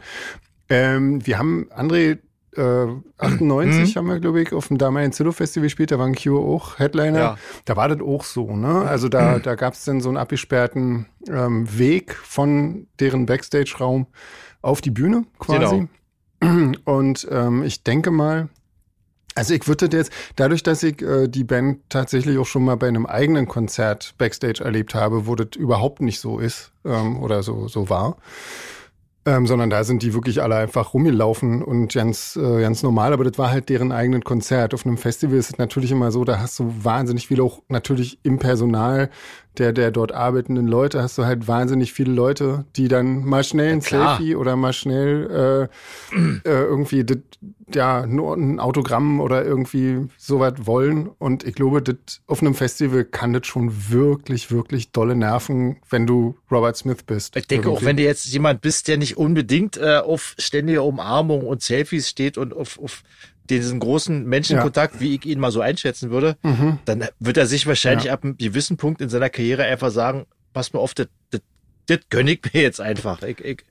Speaker 2: Ähm, wir haben André äh, 98 haben wir, glaube ich, auf dem damaligen Zillow Festival gespielt, da waren Cure auch Headliner.
Speaker 1: Ja.
Speaker 2: Da war das auch so, ne? Also da, da gab es dann so einen abgesperrten ähm, Weg von deren Backstage-Raum auf die Bühne quasi. Und ähm, ich denke mal, Also ich würde jetzt, dadurch, dass ich äh, die Band tatsächlich auch schon mal bei einem eigenen Konzert Backstage erlebt habe, wo das überhaupt nicht so ist ähm, oder so, so war, ähm, sondern da sind die wirklich alle einfach rumgelaufen und ganz, äh, ganz normal, aber das war halt deren eigenen Konzert. Auf einem Festival ist es natürlich immer so, da hast du wahnsinnig viel auch natürlich im Personal der, der dort arbeitenden Leute, hast du halt wahnsinnig viele Leute, die dann mal schnell ein
Speaker 1: Ja,
Speaker 2: Selfie oder mal schnell äh, äh, irgendwie das, ja, nur ein Autogramm oder irgendwie sowas wollen. Und ich glaube, das auf einem Festival kann das schon wirklich, wirklich dolle nerven, wenn du Robert Smith bist.
Speaker 1: Ich denke, auch
Speaker 2: Irgendwie.
Speaker 1: wenn du jetzt jemand bist, der nicht unbedingt äh, auf ständige Umarmung und Selfies steht und auf, auf diesen großen Menschenkontakt, wie ich ihn mal so einschätzen würde,
Speaker 2: Mhm.
Speaker 1: dann wird er sich wahrscheinlich
Speaker 2: Ja.
Speaker 1: ab einem gewissen Punkt in seiner Karriere einfach sagen, pass mal auf, das, das, das gönn ich mir jetzt einfach. Ich, ich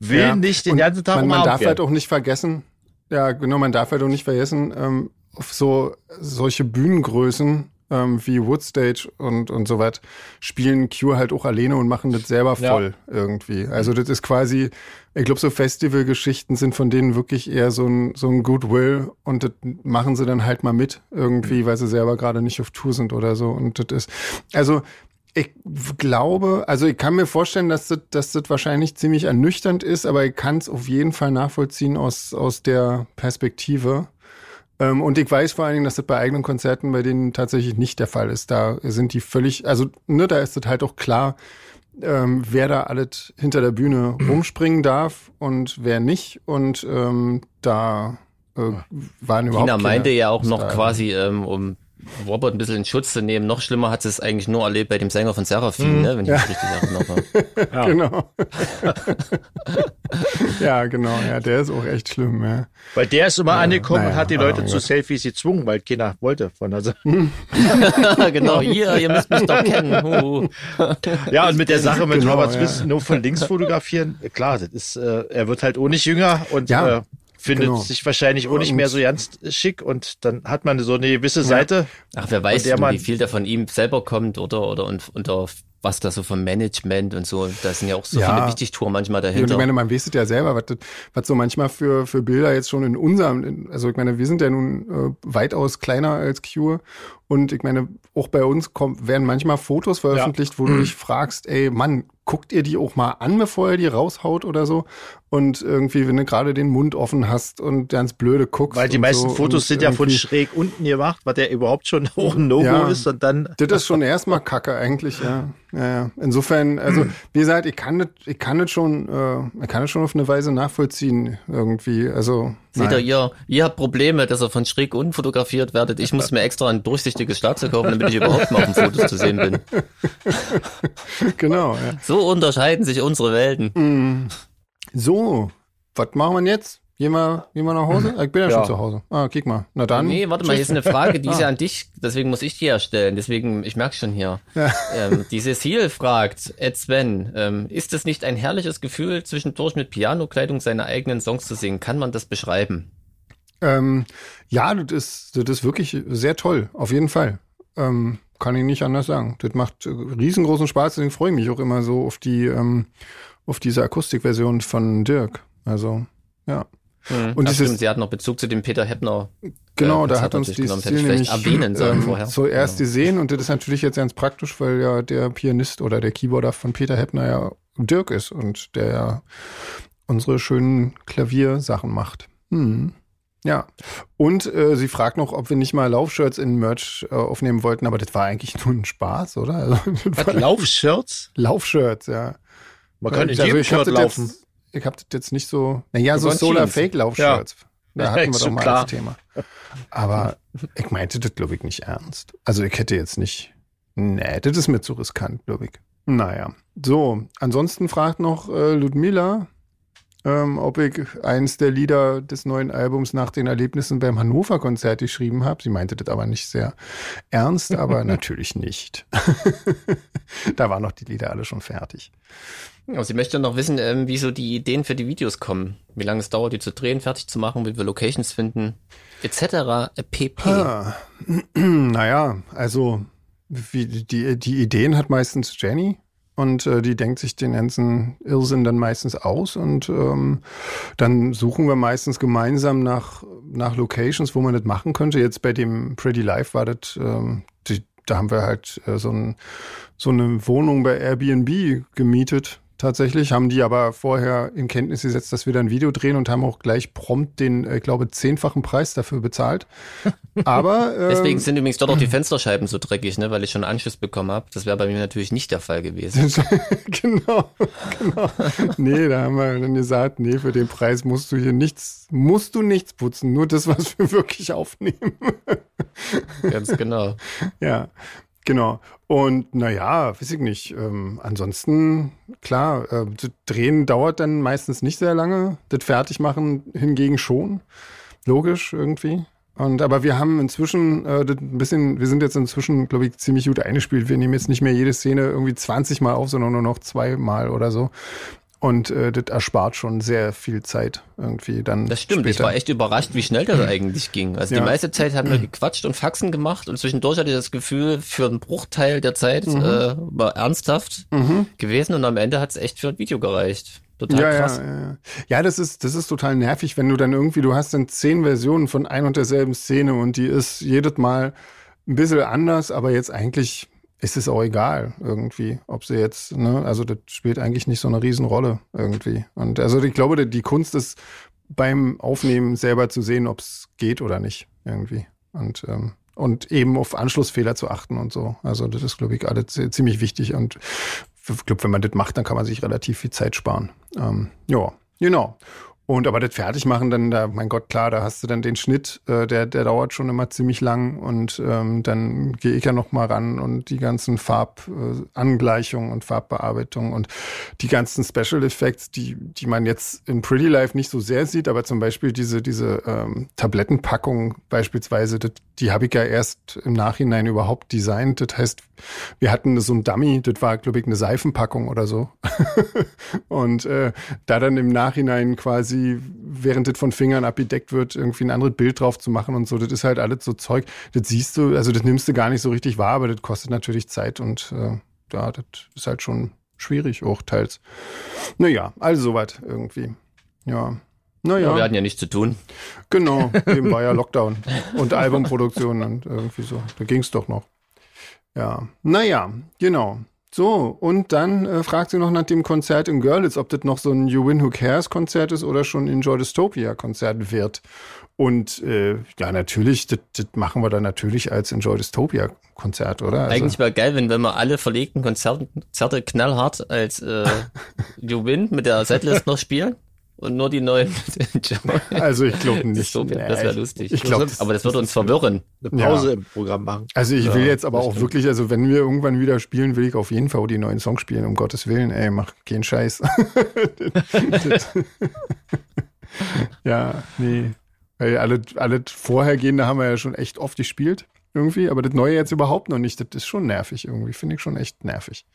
Speaker 1: will
Speaker 2: Ja.
Speaker 1: nicht den
Speaker 2: Und
Speaker 1: ganzen Tag
Speaker 2: man, man darf halt auch nicht vergessen, ja, genau, man darf halt auch nicht vergessen, ähm, auf so solche Bühnengrößen ähm, wie Woodstage und, und so was spielen Cure halt auch alleine und machen das selber
Speaker 1: Ja.
Speaker 2: voll irgendwie. Also das ist quasi, ich glaube, so Festivalgeschichten sind von denen wirklich eher so ein, so ein Goodwill und das machen sie dann halt mal mit irgendwie,
Speaker 1: Mhm.
Speaker 2: weil sie selber gerade nicht auf Tour sind oder so. Und das ist, also ich glaube, also ich kann mir vorstellen, dass das, dass das wahrscheinlich ziemlich ernüchternd ist, aber ich kann es auf jeden Fall nachvollziehen aus, aus der Perspektive. Ähm, und ich weiß vor allen Dingen, dass das bei eigenen Konzerten bei denen tatsächlich nicht der Fall ist. Da sind die völlig, also ne, da ist das halt auch klar, ähm, wer da alles hinter der Bühne (clears throat) rumspringen darf und wer nicht. Und ähm, da äh, waren überhaupt
Speaker 3: Tina
Speaker 2: keine
Speaker 3: meinte ja auch noch quasi, ähm, um Robert ein bisschen in Schutz zu nehmen, noch schlimmer hat sie es eigentlich nur erlebt bei dem Sänger von Seraphim, ne, wenn ich mich richtig erinnere. (laughs)
Speaker 1: Ja.
Speaker 2: Genau. (laughs) ja, genau. Ja, der ist auch echt schlimm, ja.
Speaker 1: Weil der ist immer angekommen
Speaker 2: naja,
Speaker 1: und hat die Leute zu. Selfies gezwungen, weil keiner wollte. Von also, (laughs)
Speaker 3: genau, hier, ihr müsst mich doch kennen. Huh.
Speaker 1: ja, und mit der Sache mit
Speaker 2: Genau,
Speaker 1: Robert
Speaker 2: ja.
Speaker 1: Smith nur von links fotografieren, klar, das ist, äh, er wird halt auch nicht jünger und
Speaker 2: Ja,
Speaker 1: äh, findet
Speaker 2: genau.
Speaker 1: sich wahrscheinlich auch nicht mehr so ganz schick und dann hat man so eine gewisse Seite.
Speaker 3: Ach, wer weiß,
Speaker 1: Mann-
Speaker 3: wie viel da von ihm selber kommt oder, oder und, und auf was da so vom Management und so. Da sind ja auch so
Speaker 2: Ja.
Speaker 3: viele Wichtigtouren manchmal
Speaker 2: Ja, und
Speaker 3: dahinter.
Speaker 2: ich meine, man weiß es ja selber, was, was so manchmal für, für Bilder jetzt schon in unserem, also ich meine, wir sind ja nun äh, weitaus kleiner als Cure und ich meine, auch bei uns kommt, werden manchmal Fotos veröffentlicht, wo du (clears throat) dich fragst, ey, Mann, guckt ihr die auch mal an, bevor ihr die raushaut oder so? Und irgendwie, wenn du gerade den Mund offen hast und ganz blöde guckst.
Speaker 1: Weil die meisten
Speaker 2: so
Speaker 1: Fotos sind ja von schräg unten gemacht, was ja überhaupt schon (laughs) auch ein No-Go
Speaker 2: Ja.
Speaker 1: ist und dann
Speaker 2: Das ist schon erstmal Kacke eigentlich, ja. ja, ja. Insofern, also wie gesagt, ich kann das, ich kann das schon, äh, ich kann das schon auf eine Weise nachvollziehen irgendwie. Also
Speaker 3: Seht
Speaker 2: nein.
Speaker 3: ihr, ihr, ihr habt Probleme, dass ihr von schräg unten fotografiert werdet. Ich muss mir extra ein durchsichtiges Schlagzeug kaufen, damit ich überhaupt mal auf den Fotos zu sehen bin. (laughs)
Speaker 2: genau. Ja.
Speaker 3: So unterscheiden sich unsere Welten.
Speaker 2: So, was machen wir jetzt? Gehen wir, gehen wir nach Hause? Ich bin ja,
Speaker 1: Ja.
Speaker 2: schon zu Hause. Ah, kick mal. Na dann.
Speaker 3: Nee, warte mal, hier ist eine Frage, die ist (laughs)
Speaker 2: Ah.
Speaker 3: ja an dich, deswegen muss ich die ja stellen. Deswegen, ich merke schon hier. (laughs) Ähm, die Cecile fragt, Ed Sven, ähm, ist es nicht ein herrliches Gefühl, zwischendurch mit Pianokleidung seine eigenen Songs zu singen? Kann man das beschreiben?
Speaker 2: Ähm, ja, das ist, das ist wirklich sehr toll. Auf jeden Fall. Ähm, kann ich nicht anders sagen. Das macht äh, riesengroßen Spaß. Deswegen freue ich mich auch immer so auf die, ähm, auf diese Akustikversion von Dirk. Also, ja.
Speaker 3: Und
Speaker 2: Und dieses-
Speaker 3: stimmt, sie hat noch Bezug zu dem Peter Heppner.
Speaker 2: Genau,
Speaker 3: Äh,
Speaker 2: da hat uns die
Speaker 3: genommen. Vielleicht
Speaker 2: nämlich
Speaker 3: erwähnen sollen
Speaker 2: ähm,
Speaker 3: vorher.
Speaker 2: zuerst
Speaker 3: Ja.
Speaker 2: gesehen und das ist natürlich jetzt ganz praktisch, weil ja der Pianist oder der Keyboarder von Peter Heppner ja Dirk ist und der ja unsere schönen Klaviersachen macht. Hm. Ja. Und äh, sie fragt noch, ob wir nicht mal Laufshirts in Merch äh, aufnehmen wollten, aber das war eigentlich (laughs) nur ein Spaß, oder? Also, das
Speaker 1: Laufshirts.
Speaker 2: Laufshirts, ja.
Speaker 1: Man kann in
Speaker 2: Also
Speaker 1: jedem
Speaker 2: ich hab
Speaker 1: Shirt
Speaker 2: das
Speaker 1: laufen.
Speaker 2: Jetzt, ich habe das jetzt nicht so. Naja, so Solar. Fake Laufshirts. Da
Speaker 1: Ja,
Speaker 2: hatten wir doch mal
Speaker 1: klar.
Speaker 2: als Thema. Aber ich meinte das, glaube ich, nicht ernst. Also ich hätte jetzt nicht. Nee, das ist mir zu riskant, glaube ich. Naja. So, ansonsten fragt noch äh, Ludmila, ähm, ob ich eins der Lieder des neuen Albums nach den Erlebnissen beim Hannover-Konzert geschrieben habe. Sie meinte das aber nicht sehr ernst, aber (laughs) natürlich nicht. (laughs) da waren noch die Lieder alle schon fertig.
Speaker 3: Aber sie möchte noch wissen, ähm, wie so die Ideen für die Videos kommen. Wie lange es dauert, die zu drehen, fertig zu machen, wie wir Locations finden, etc. pp.
Speaker 2: Ah, (clears throat) naja, also wie, die, die Ideen hat meistens Jenny. Und äh, die denkt sich den ganzen Irrsinn dann meistens aus und ähm, dann suchen wir meistens gemeinsam nach, nach Locations, wo man das machen könnte. Jetzt bei dem Pretty Life war das, ähm, die, da haben wir halt äh, so, ein, so eine Wohnung bei Airbnb gemietet tatsächlich, haben die aber vorher in Kenntnis gesetzt, dass wir dann ein Video drehen und haben auch gleich prompt den, äh, ich glaube, zehnfachen Preis dafür bezahlt. (laughs) Aber
Speaker 3: ähm, deswegen sind übrigens dort auch die (clears throat) Fensterscheiben so dreckig, ne, weil ich schon Anschluss bekommen habe. Das wäre bei mir natürlich nicht der Fall gewesen. (laughs)
Speaker 2: genau, genau. Nee, da haben wir dann gesagt, nee, für den Preis musst du hier nichts, musst du nichts putzen, nur das, was wir wirklich aufnehmen.
Speaker 3: Ganz genau.
Speaker 2: Ja. Genau. Und naja, weiß ich nicht. Ähm, ansonsten, klar, äh, Drehen dauert dann meistens nicht sehr lange. Das Fertigmachen hingegen schon. Logisch irgendwie. Und aber wir haben inzwischen äh, ein bisschen, wir sind jetzt inzwischen, glaube ich, ziemlich gut eingespielt. Wir nehmen jetzt nicht mehr jede Szene irgendwie 20 Mal auf, sondern nur noch zweimal oder so. Und äh, das erspart schon sehr viel Zeit irgendwie dann.
Speaker 3: Das stimmt,
Speaker 2: später.
Speaker 3: ich war echt überrascht, wie schnell das eigentlich ging. Also ja. die meiste Zeit haben wir gequatscht und Faxen gemacht und zwischendurch hatte ich das Gefühl, für einen Bruchteil der Zeit mhm. äh, war ernsthaft mhm. gewesen und am Ende hat es echt für ein Video gereicht. Total
Speaker 2: ja,
Speaker 3: krass.
Speaker 2: Ja, ja. ja, das ist, das ist total nervig, wenn du dann irgendwie, du hast dann zehn Versionen von ein und derselben Szene und die ist jedes Mal ein bisschen anders, aber jetzt eigentlich ist es auch egal irgendwie, ob sie jetzt, ne, also das spielt eigentlich nicht so eine Riesenrolle irgendwie. Und also ich glaube, die Kunst ist beim Aufnehmen selber zu sehen, ob es geht oder nicht irgendwie. Und ähm, und eben auf Anschlussfehler zu achten und so. Also das ist, glaube ich, alles ziemlich wichtig. Und ich glaube, wenn man das macht, dann kann man sich relativ viel Zeit sparen. Ähm, ja, genau. Und aber das Fertigmachen, dann, da, mein Gott, klar, da hast du dann den Schnitt, äh, der, der dauert schon immer ziemlich lang und ähm, dann gehe ich ja noch mal ran und die ganzen Farbangleichungen äh, und Farbbearbeitung und die ganzen Special Effects, die, die man jetzt in Pretty Life nicht so sehr sieht, aber zum Beispiel diese, diese ähm, Tablettenpackung beispielsweise, das, die habe ich ja erst im Nachhinein überhaupt designt. Das heißt, wir hatten so ein Dummy, das war, glaube ich, eine Seifenpackung oder so. (laughs) und äh, da dann im Nachhinein quasi, während das von Fingern abgedeckt wird, irgendwie ein anderes Bild drauf zu machen und so, das ist halt alles so Zeug. Das siehst du, also das nimmst du gar nicht so richtig wahr, aber das kostet natürlich Zeit und äh, ja, das ist halt schon schwierig, auch teils. Naja, also soweit irgendwie. Ja.
Speaker 3: Naja. Ja, wir hatten ja nichts zu tun.
Speaker 2: Genau, (laughs) eben war ja Lockdown und Albumproduktion und irgendwie so. Da ging es doch noch. Ja, naja, genau. So, und dann äh, fragt sie noch nach dem Konzert in Görlitz, ob das noch so ein You Win Who Cares Konzert ist oder schon ein Enjoy Dystopia Konzert wird. Und äh, ja, natürlich, das, das machen wir dann natürlich als Enjoy Dystopia Konzert, oder?
Speaker 3: Also, Eigentlich wäre geil, wenn, wenn wir alle verlegten Konzerte, Konzerte knallhart als äh, (laughs) You Win mit der Setlist noch spielen und nur die neuen (laughs)
Speaker 2: Also ich glaube nicht.
Speaker 3: So, das wäre lustig.
Speaker 2: Ich glaub,
Speaker 3: aber das wird uns verwirren.
Speaker 1: Eine Pause ja. im Programm machen.
Speaker 2: Also ich ja, will jetzt aber auch stimmt. wirklich, also wenn wir irgendwann wieder spielen, will ich auf jeden Fall die neuen Songs spielen, um Gottes Willen. Ey, mach keinen Scheiß. (laughs) ja, nee. Weil alle, alle vorhergehende haben wir ja schon echt oft gespielt. Irgendwie, aber das Neue jetzt überhaupt noch nicht. Das ist schon nervig irgendwie. Finde ich schon echt nervig.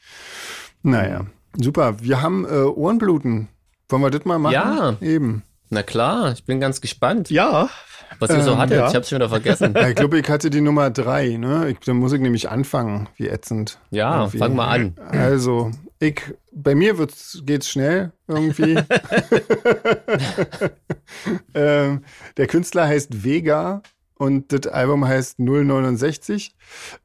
Speaker 2: Naja, super. Wir haben äh, Ohrenbluten wollen wir das mal machen?
Speaker 3: Ja.
Speaker 2: Eben.
Speaker 3: Na klar, ich bin ganz gespannt.
Speaker 1: Ja.
Speaker 3: Was ihr ähm, so hattet, ja. ich hab's schon wieder vergessen. (laughs)
Speaker 2: ich glaube, ich hatte die Nummer drei, ne? Ich, dann muss ich nämlich anfangen, wie ätzend.
Speaker 3: Ja, irgendwie. fang mal an.
Speaker 2: Also, ich, bei mir wird's, geht's schnell, irgendwie. (laughs) (laughs) ähm, der Künstler heißt Vega und das Album heißt 069.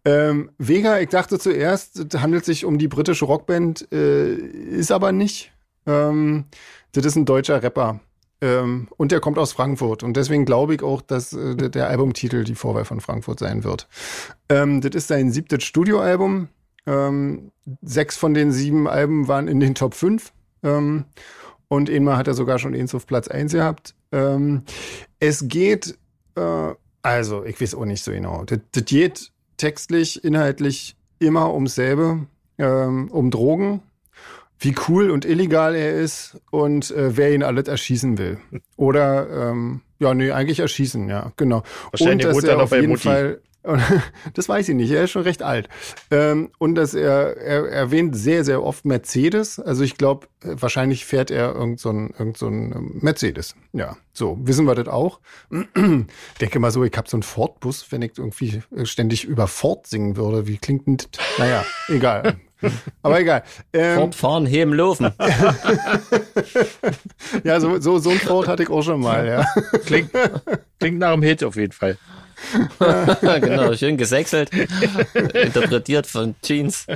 Speaker 2: Ähm, Vega, ich dachte zuerst, es handelt sich um die britische Rockband, äh, ist aber nicht. Ähm, das ist ein deutscher Rapper. Ähm, und der kommt aus Frankfurt. Und deswegen glaube ich auch, dass äh, der Albumtitel die Vorwahl von Frankfurt sein wird. Ähm, das ist sein siebtes Studioalbum. Ähm, sechs von den sieben Alben waren in den Top 5. Ähm, und einmal hat er sogar schon eins auf Platz 1 gehabt. Ähm, es geht, äh, also ich weiß auch nicht so genau. Das, das geht textlich, inhaltlich immer ums selbe, ähm, um Drogen wie cool und illegal er ist und äh, wer ihn alles erschießen will. Oder ähm, ja, nee, eigentlich erschießen, ja, genau.
Speaker 1: Wahrscheinlich und dass er auf jeden Mutti. Fall (laughs)
Speaker 2: das weiß ich nicht, er ist schon recht alt. Ähm, und dass er, er erwähnt sehr, sehr oft Mercedes. Also ich glaube, wahrscheinlich fährt er irgend so ein, irgend so ein Mercedes. Ja, so, wissen wir das auch. Ich (clears throat) denke mal so, ich habe so einen Ford-Bus, wenn ich irgendwie ständig über Ford singen würde. Wie klingt denn das? Naja, egal. Aber egal.
Speaker 3: Ähm, Fortfahren, heben, laufen. (laughs)
Speaker 2: ja, so, so, so ein Fort hatte ich auch schon mal, ja.
Speaker 1: Klingt, klingt nach einem Hit auf jeden Fall. (laughs)
Speaker 3: genau, schön gesächselt, interpretiert von Jeans.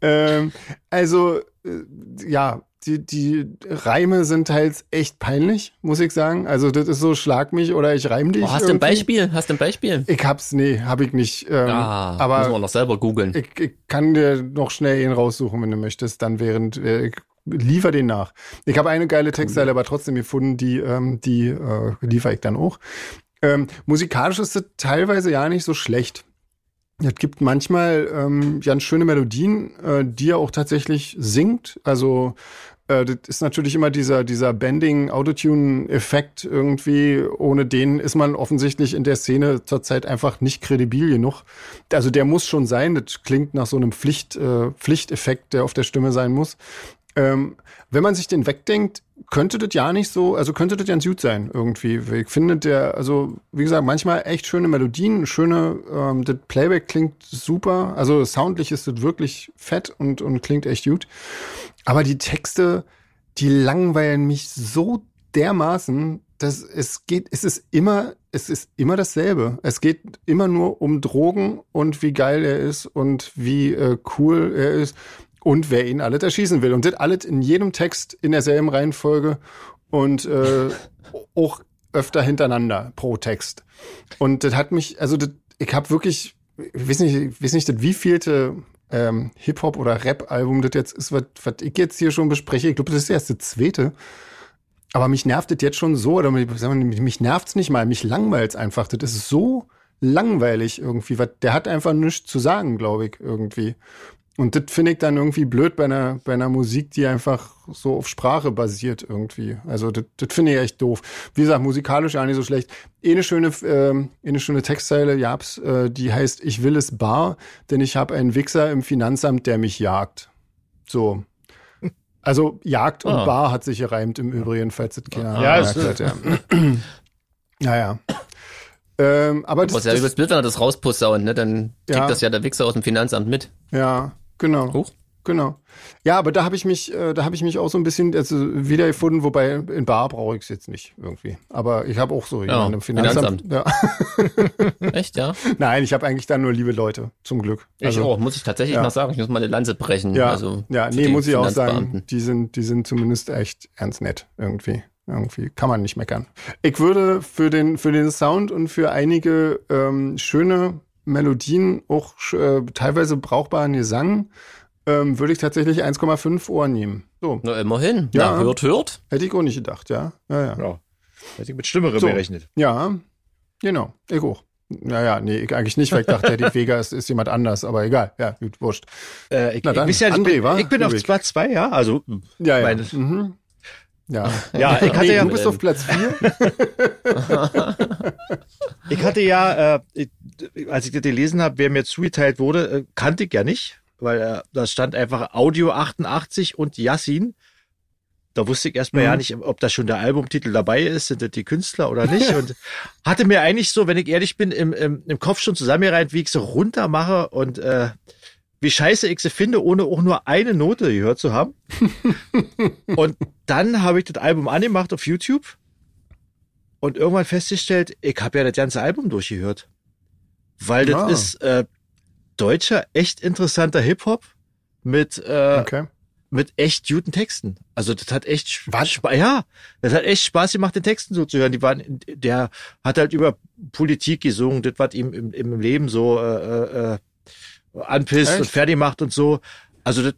Speaker 2: Ähm, also, äh, ja, die, die Reime sind halt echt peinlich, muss ich sagen. Also das ist so, schlag mich oder ich reim dich. Oh,
Speaker 3: hast du ein Beispiel? Hast du ein Beispiel?
Speaker 2: Ich hab's, nee, hab ich nicht. Ähm,
Speaker 3: ah, aber müssen wir noch selber googeln.
Speaker 2: Ich, ich, kann dir noch schnell ihn raussuchen, wenn du möchtest, dann während, äh, ich liefer den nach. Ich habe eine geile Textzeile aber trotzdem gefunden, die, ähm, die äh, liefere ich dann auch. Ähm, musikalisch ist es teilweise ja nicht so schlecht. Es gibt manchmal ähm, ganz schöne Melodien, äh, die er auch tatsächlich singt. Also äh, das ist natürlich immer dieser, dieser Bending-Autotune-Effekt irgendwie. Ohne den ist man offensichtlich in der Szene zurzeit einfach nicht kredibil genug. Also der muss schon sein. Das klingt nach so einem Pflicht, äh, Pflichteffekt, der auf der Stimme sein muss. Ähm, wenn man sich den wegdenkt, könnte das ja nicht so, also könnte das ja ein gut sein irgendwie. Ich finde der, also wie gesagt, manchmal echt schöne Melodien, schöne, ähm, das Playback klingt super, also soundlich ist das wirklich fett und, und klingt echt gut. Aber die Texte, die langweilen mich so dermaßen, dass es geht, es ist immer, es ist immer dasselbe. Es geht immer nur um Drogen und wie geil er ist und wie äh, cool er ist und wer ihn alles erschießen will. Und das alles in jedem Text in derselben Reihenfolge und äh, (laughs) auch öfter hintereinander pro Text. Und das hat mich, also das, ich habe wirklich, ich weiß nicht, ich weiß nicht, das wievielte ähm, Hip-Hop oder Rap-Album das jetzt ist, was, was ich jetzt hier schon bespreche. Ich glaube, das ist erst das zweite. Aber mich nervt das jetzt schon so, oder mich, mich nervt's nicht mal, mich langweilt's einfach. Das ist so langweilig irgendwie. Der hat einfach nichts zu sagen, glaube ich, irgendwie. Und das finde ich dann irgendwie blöd bei einer, bei einer Musik, die einfach so auf Sprache basiert irgendwie. Also das, das finde ich echt doof. Wie gesagt, musikalisch ja nicht so schlecht. Eh eine schöne, äh, eine schöne Textzeile, Japs, äh, die heißt, ich will es bar, denn ich habe einen Wichser im Finanzamt, der mich jagt. So. Also Jagd und ah. Bar hat sich gereimt im Übrigen, falls es keiner
Speaker 1: ja, merkt hat. Ja. (clears throat)
Speaker 2: naja. Ähm, aber
Speaker 3: das, ist ja übelst blöd, wenn er das rausposaunt, ne? Dann kriegt ja. das ja der Wichser aus dem Finanzamt mit.
Speaker 2: Ja. Genau. Hoch? Genau. Ja, aber da habe ich mich, äh, da habe ich mich auch so ein bisschen also wiedergefunden, wobei in Bar brauche ich es jetzt nicht irgendwie. Aber ich habe auch so
Speaker 3: jemanden ja, im Finanzamt. Finanzamt. Ja. (laughs) (laughs) Echt, ja?
Speaker 2: Nein, ich habe eigentlich da nur liebe Leute, zum Glück.
Speaker 3: Ich also, auch, muss ich tatsächlich ja. mal sagen. Ich muss mal eine Lanze brechen.
Speaker 2: Ja,
Speaker 3: also
Speaker 2: ja nee, muss ich auch sagen. Die sind, die sind zumindest echt ernst nett irgendwie. Irgendwie kann man nicht meckern. Ich würde für den, für den Sound und für einige ähm, schöne Melodien, auch äh, teilweise brauchbaren Gesang, ähm, würde ich tatsächlich 1,5 Ohren nehmen. So.
Speaker 3: Na, immerhin. Ja, Na, hört, hört.
Speaker 2: Hätte ich auch nicht gedacht, ja. Ja, ja. ja.
Speaker 1: Hätte ich mit Schlimmerem so. gerechnet.
Speaker 2: Ja, genau. Ich auch. Naja, nee, ich eigentlich nicht, weil ich dachte, Eddie Vega (laughs) ist, ist jemand anders, aber egal. Ja, gut, wurscht.
Speaker 1: Äh, ich, Na dann, ich, ja, André, ich bin? Ich bin auf Platz zwei, ja, also.
Speaker 2: Ja, ja. Mhm.
Speaker 1: Ja, (laughs) ja ich (laughs) hatte
Speaker 2: nee,
Speaker 1: ja.
Speaker 2: Du bist auf Platz vier.
Speaker 1: ich hatte ja, äh, als ich das gelesen habe, wer mir zugeteilt wurde, äh, kannte ich ja nicht, weil äh, da stand einfach Audio 88 und Yassin. Da wusste ich erstmal mhm. ja nicht, ob da schon der Albumtitel dabei ist, sind das die Künstler oder nicht. und (laughs) hatte mir eigentlich so, wenn ich ehrlich bin, im, im, im Kopf schon zusammengereiht, wie ich so runter mache und äh, wie scheiße ich sie finde, ohne auch nur eine Note gehört zu haben. (laughs) und dann habe ich das Album angemacht auf YouTube und irgendwann festgestellt, ich habe ja das ganze Album durchgehört. Weil das ah. ist äh, deutscher, echt interessanter Hip-Hop mit, äh, okay. mit echt guten Texten. Also das hat echt Spaß. Ja, das hat echt Spaß gemacht, den Texten so zu hören. Die waren, der hat halt über Politik gesungen, das was ihm im, im Leben so äh, äh, anpisst Echt? und fertig macht und so. Also das,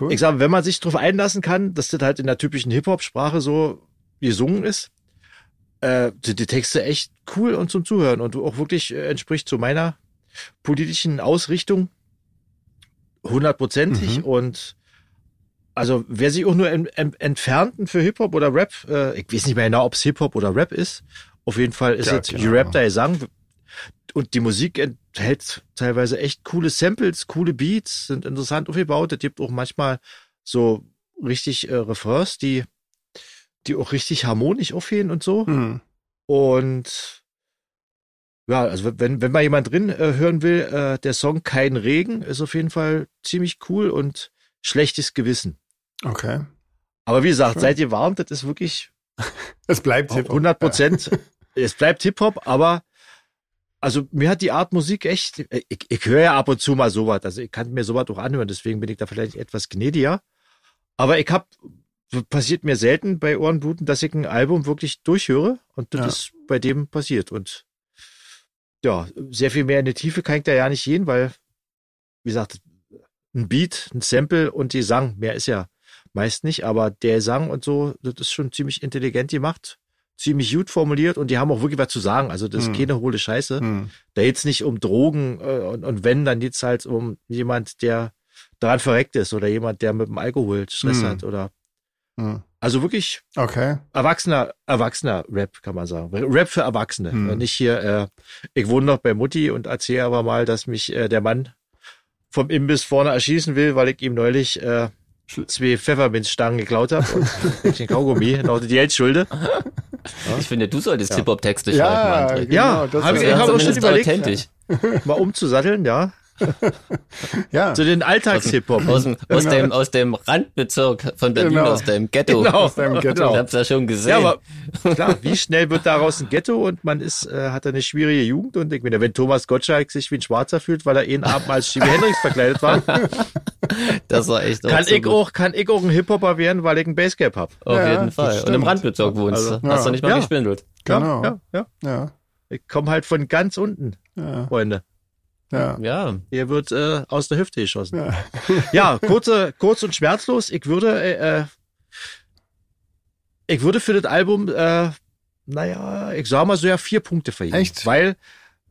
Speaker 1: cool. ich sage, wenn man sich darauf einlassen kann, dass das halt in der typischen Hip-Hop-Sprache so gesungen ist, äh, sind die Texte echt cool und zum Zuhören und auch wirklich äh, entspricht zu meiner politischen Ausrichtung hundertprozentig mhm. und also wer sich auch nur im, im Entfernten für Hip-Hop oder Rap, äh, ich weiß nicht mehr genau, ob es Hip-Hop oder Rap ist, auf jeden Fall ist ja, es genau. Rap da sagen, und die Musik enthält teilweise echt coole Samples, coole Beats, sind interessant aufgebaut. Es gibt auch manchmal so richtig äh, Refrains, die, die auch richtig harmonisch aufgehen und so. Mhm. Und ja, also wenn, wenn mal jemand drin äh, hören will, äh, der Song Kein Regen ist auf jeden Fall ziemlich cool und schlechtes Gewissen.
Speaker 2: Okay.
Speaker 1: Aber wie gesagt,
Speaker 2: Schön.
Speaker 1: seid ihr warm, das ist wirklich (laughs)
Speaker 2: Es bleibt Hip-Hop.
Speaker 1: 100 Prozent. (laughs) Es bleibt Hip-Hop, aber also mir hat die Art Musik echt, ich, ich höre ja ab und zu mal sowas, also ich kann mir sowas auch anhören, deswegen bin ich da vielleicht etwas gnädiger. Aber ich habe, passiert mir selten bei Ohrenbluten, dass ich ein Album wirklich durchhöre und das
Speaker 2: Ja.
Speaker 1: ist bei dem passiert und ja, sehr viel mehr in die Tiefe kann ich da ja nicht gehen, weil, wie gesagt, ein Beat, ein Sample und die Sang, mehr ist ja meist nicht, aber der Sang und so, das ist schon ziemlich intelligent gemacht, ziemlich gut formuliert und die haben auch wirklich was zu sagen. Also das ist
Speaker 2: Hm.
Speaker 1: keine hohle Scheiße.
Speaker 2: Hm.
Speaker 1: Da geht's nicht um Drogen äh, und, und wenn, dann geht's halt um jemand, der daran verreckt ist oder jemand, der mit dem Alkohol Stress
Speaker 2: Hm.
Speaker 1: hat oder
Speaker 2: Hm.
Speaker 1: also wirklich
Speaker 2: Okay.
Speaker 1: erwachsener, erwachsener Rap, kann man sagen. Rap für Erwachsene.
Speaker 2: Hm.
Speaker 1: Nicht hier, äh, ich wohne noch bei Mutti und erzähle aber mal, dass mich äh, der Mann vom Imbiss vorne erschießen will, weil ich ihm neulich äh, zwei Pfefferminzstangen geklaut habe und ein Kaugummi, (laughs) noch die Geldschulde.
Speaker 3: Ich finde, du solltest
Speaker 1: Ja.
Speaker 3: Hip-Hop-Texte
Speaker 2: Ja,
Speaker 3: schreiben, André.
Speaker 2: genau,
Speaker 1: Ja,
Speaker 2: das
Speaker 1: hab
Speaker 2: ist-
Speaker 1: ich-
Speaker 3: Ja,
Speaker 1: hab auch schon überlegt.
Speaker 3: authentisch.
Speaker 1: Mal umzusatteln, ja. (laughs)
Speaker 2: Ja.
Speaker 1: Zu den Alltags-Hip-Hop.
Speaker 3: Aus dem, aus,
Speaker 2: Genau.
Speaker 3: dem, aus dem Randbezirk von Berlin,
Speaker 2: Genau.
Speaker 3: aus dem Ghetto.
Speaker 1: Genau.
Speaker 2: Aus deinem Ghetto.
Speaker 3: Ich hab's ja schon gesehen.
Speaker 1: Ja, aber (laughs) klar, wie schnell wird daraus ein Ghetto und man ist, äh, hat eine schwierige Jugend und ich meine, wenn Thomas Gottschalk sich wie ein Schwarzer fühlt, weil er einen Abend als Jimi Hendrix verkleidet war, (laughs)
Speaker 3: das war echt
Speaker 1: kann
Speaker 3: so
Speaker 1: ich
Speaker 3: gut.
Speaker 1: auch, kann ich auch ein Hip-Hopper werden, weil ich ein Basecap hab.
Speaker 3: Auf
Speaker 2: Ja,
Speaker 3: jeden Fall. Und im. Randbezirk wohnst.
Speaker 1: Also,
Speaker 3: hast
Speaker 2: ja.
Speaker 3: du nicht mal
Speaker 1: Ja.
Speaker 3: gespindelt.
Speaker 2: Genau.
Speaker 1: Ja, ja, ja.
Speaker 2: Ja.
Speaker 1: Ich komme halt von ganz unten,
Speaker 2: Ja.
Speaker 1: Freunde.
Speaker 2: Ja.
Speaker 3: Ja.
Speaker 1: Hier wird äh, aus der Hüfte geschossen.
Speaker 2: Ja.
Speaker 1: Ja, kurze, kurz und schmerzlos. Ich würde, äh, äh, ich würde für das Album, äh, naja, ich sag mal so ja vier Punkte vergeben.
Speaker 2: Echt?
Speaker 1: Weil,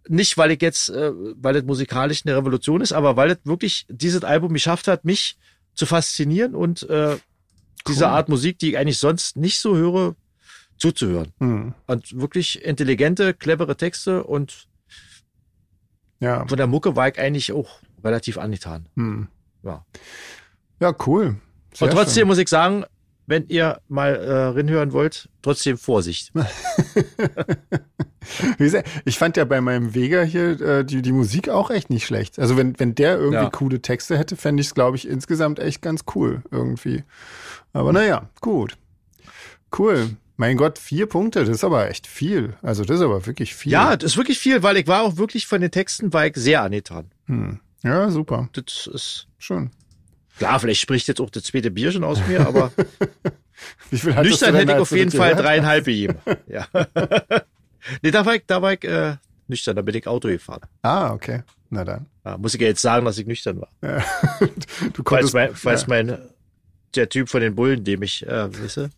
Speaker 1: nicht weil ich jetzt, äh, weil das musikalisch eine Revolution ist, aber weil es wirklich dieses Album geschafft hat, mich zu faszinieren und äh, diese
Speaker 2: Cool.
Speaker 1: Art Musik, die ich eigentlich sonst nicht so höre, zuzuhören.
Speaker 2: Hm.
Speaker 1: Und wirklich intelligente, clevere Texte und
Speaker 2: Ja.
Speaker 1: von der Mucke war ich eigentlich auch relativ angetan.
Speaker 2: Hm.
Speaker 1: Ja.
Speaker 2: Ja, cool. Sehr
Speaker 1: und trotzdem
Speaker 2: schön.
Speaker 1: muss ich sagen, wenn ihr mal äh, reinhören wollt, trotzdem Vorsicht. (laughs)
Speaker 2: Wie gesagt, ich fand ja bei meinem Vega hier äh, die, die Musik auch echt nicht schlecht. Also wenn, wenn der irgendwie
Speaker 1: Ja.
Speaker 2: coole Texte hätte, fände ich es, glaube ich, insgesamt echt ganz cool irgendwie. Aber naja, gut. Cool. Mein Gott, vier Punkte, das ist aber echt viel. Also das ist aber wirklich viel.
Speaker 1: Ja, das ist wirklich viel, weil ich war auch wirklich von den Texten war ich sehr angetan.
Speaker 2: Hm. Ja, super.
Speaker 1: Das ist
Speaker 2: Schön.
Speaker 1: klar, vielleicht spricht jetzt auch das zweite Bier schon aus mir, aber (laughs)
Speaker 2: Wie
Speaker 1: nüchtern hätte ich auf jeden Fall dreieinhalb gegeben. Ja. (laughs) nee, da war ich, da war ich äh, nüchtern, da bin ich Auto gefahren.
Speaker 2: Ah, okay. Na dann.
Speaker 1: Ja, muss ich ja jetzt sagen, dass ich nüchtern war.
Speaker 2: Ja. (laughs) Du
Speaker 1: Falls,
Speaker 2: konntest,
Speaker 1: mein, falls
Speaker 2: ja.
Speaker 1: mein der Typ von den Bullen, dem ich, äh, du,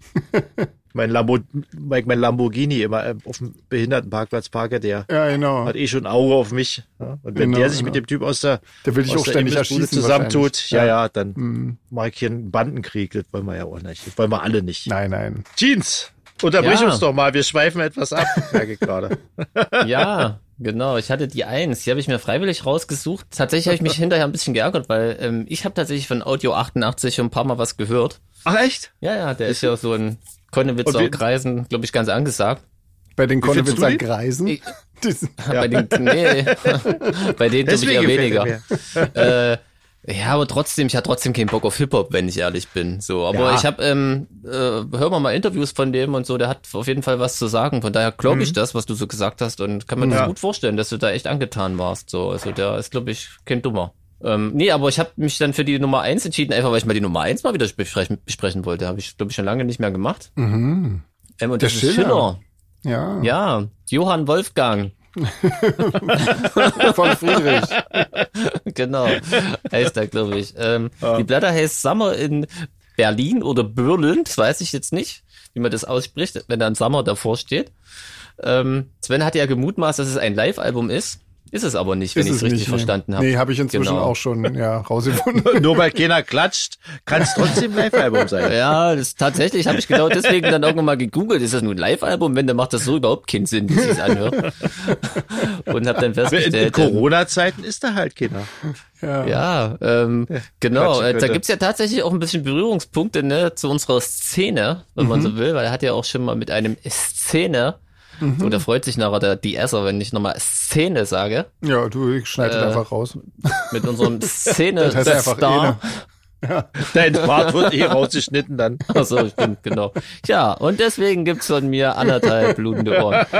Speaker 1: mein, Lambo, mein, mein Lamborghini immer äh, auf dem Behindertenparkplatz parke, der
Speaker 2: Ja, genau.
Speaker 1: hat eh schon ein Auge auf mich. Ja? Und wenn
Speaker 2: Genau,
Speaker 1: der sich
Speaker 2: genau.
Speaker 1: mit dem Typ aus der,
Speaker 2: Der will
Speaker 1: aus
Speaker 2: auch
Speaker 1: der
Speaker 2: ständig erschießen.
Speaker 1: zusammentut, ja, ja, dann
Speaker 2: Hm.
Speaker 1: mache ich hier einen Bandenkrieg. Das wollen wir ja auch nicht. Das wollen wir alle nicht.
Speaker 2: Nein, nein.
Speaker 1: Jeans, unterbrich
Speaker 3: Ja.
Speaker 1: uns doch mal. Wir schweifen etwas ab, (laughs) merke ich gerade. (laughs)
Speaker 3: Ja, genau. Ich hatte die Eins. Die habe ich mir freiwillig rausgesucht. Tatsächlich habe ich mich hinterher ein bisschen geärgert, weil ähm, ich habe tatsächlich von Audio 88 schon ein paar Mal was gehört.
Speaker 1: Ach, echt?
Speaker 3: Ja, ja, der ist ja so in Konnewitzer
Speaker 1: wie-
Speaker 3: Kreisen, glaube ich, ganz angesagt.
Speaker 2: Bei den Konnewitzer
Speaker 1: die?
Speaker 2: Greisen.
Speaker 3: Ich- (laughs) Bei den, nee, (laughs) bei denen glaube ich eher weniger.
Speaker 1: er (laughs)
Speaker 3: äh, ja, aber trotzdem, ich hatte trotzdem keinen Bock auf Hip-Hop, wenn ich ehrlich bin. So, aber
Speaker 1: Ja.
Speaker 3: ich habe, ähm, äh, hör mal mal Interviews von dem und so, der hat auf jeden Fall was zu sagen. Von daher glaube ich
Speaker 1: Mhm.
Speaker 3: das, was du so gesagt hast und kann mir
Speaker 1: Ja.
Speaker 3: das gut vorstellen, dass du da echt angetan warst. So, also der ist, glaube ich, kein Dummer. Ähm, nee, aber ich habe mich dann für die Nummer eins entschieden, einfach weil ich mal die Nummer eins mal wieder besprechen, besprechen wollte. Habe ich, glaube ich, schon lange nicht mehr gemacht.
Speaker 2: Mhm.
Speaker 3: Ähm, und
Speaker 2: Der
Speaker 3: das ist
Speaker 2: Schiller.
Speaker 3: Schiller.
Speaker 2: Ja,
Speaker 3: Ja, Johann Wolfgang. (laughs)
Speaker 2: von Friedrich. (laughs)
Speaker 3: genau, heißt er, glaube ich. Ähm, Die Platte heißt Summer in Berlin oder Berlin, das weiß ich jetzt nicht, wie man das ausspricht, wenn da ein Summer davor steht. Ähm, Sven hat ja gemutmaßt, dass es ein Live-Album ist. Ist es aber nicht, wenn ich es richtig
Speaker 2: nee.
Speaker 3: verstanden habe.
Speaker 2: Nee, habe ich inzwischen
Speaker 3: Genau.
Speaker 2: auch schon ja, rausgefunden. (laughs)
Speaker 1: Nur weil keiner klatscht, kann es trotzdem ein Live-Album sein. (laughs)
Speaker 3: Ja, das tatsächlich habe ich genau deswegen dann irgendwann mal gegoogelt. Ist das nun ein Live-Album? Wenn, dann macht das so überhaupt keinen Sinn, wie es anhört. (laughs) Und habe dann
Speaker 1: In, in
Speaker 3: festgestellt, ähm,
Speaker 1: Corona-Zeiten ist da halt keiner.
Speaker 2: Ja.
Speaker 3: Ja, ähm, genau. Äh, da gibt's ja tatsächlich auch ein bisschen Berührungspunkte ne, zu unserer Szene, wenn man so will, weil er hat ja auch schon mal mit einem Szene, und er freut sich nachher der DSer, wenn ich nochmal Szene sage,
Speaker 2: ja, du, ich schneide
Speaker 3: Äh,
Speaker 2: einfach raus.
Speaker 3: mit unserem (laughs)
Speaker 2: Das heißt einfach
Speaker 3: Szene-Star.
Speaker 1: Dein Part wird eh rausgeschnitten dann.
Speaker 3: Ach so, stimmt, genau. Ja, und deswegen gibt's von mir anderthalb blutende Ohren. (laughs)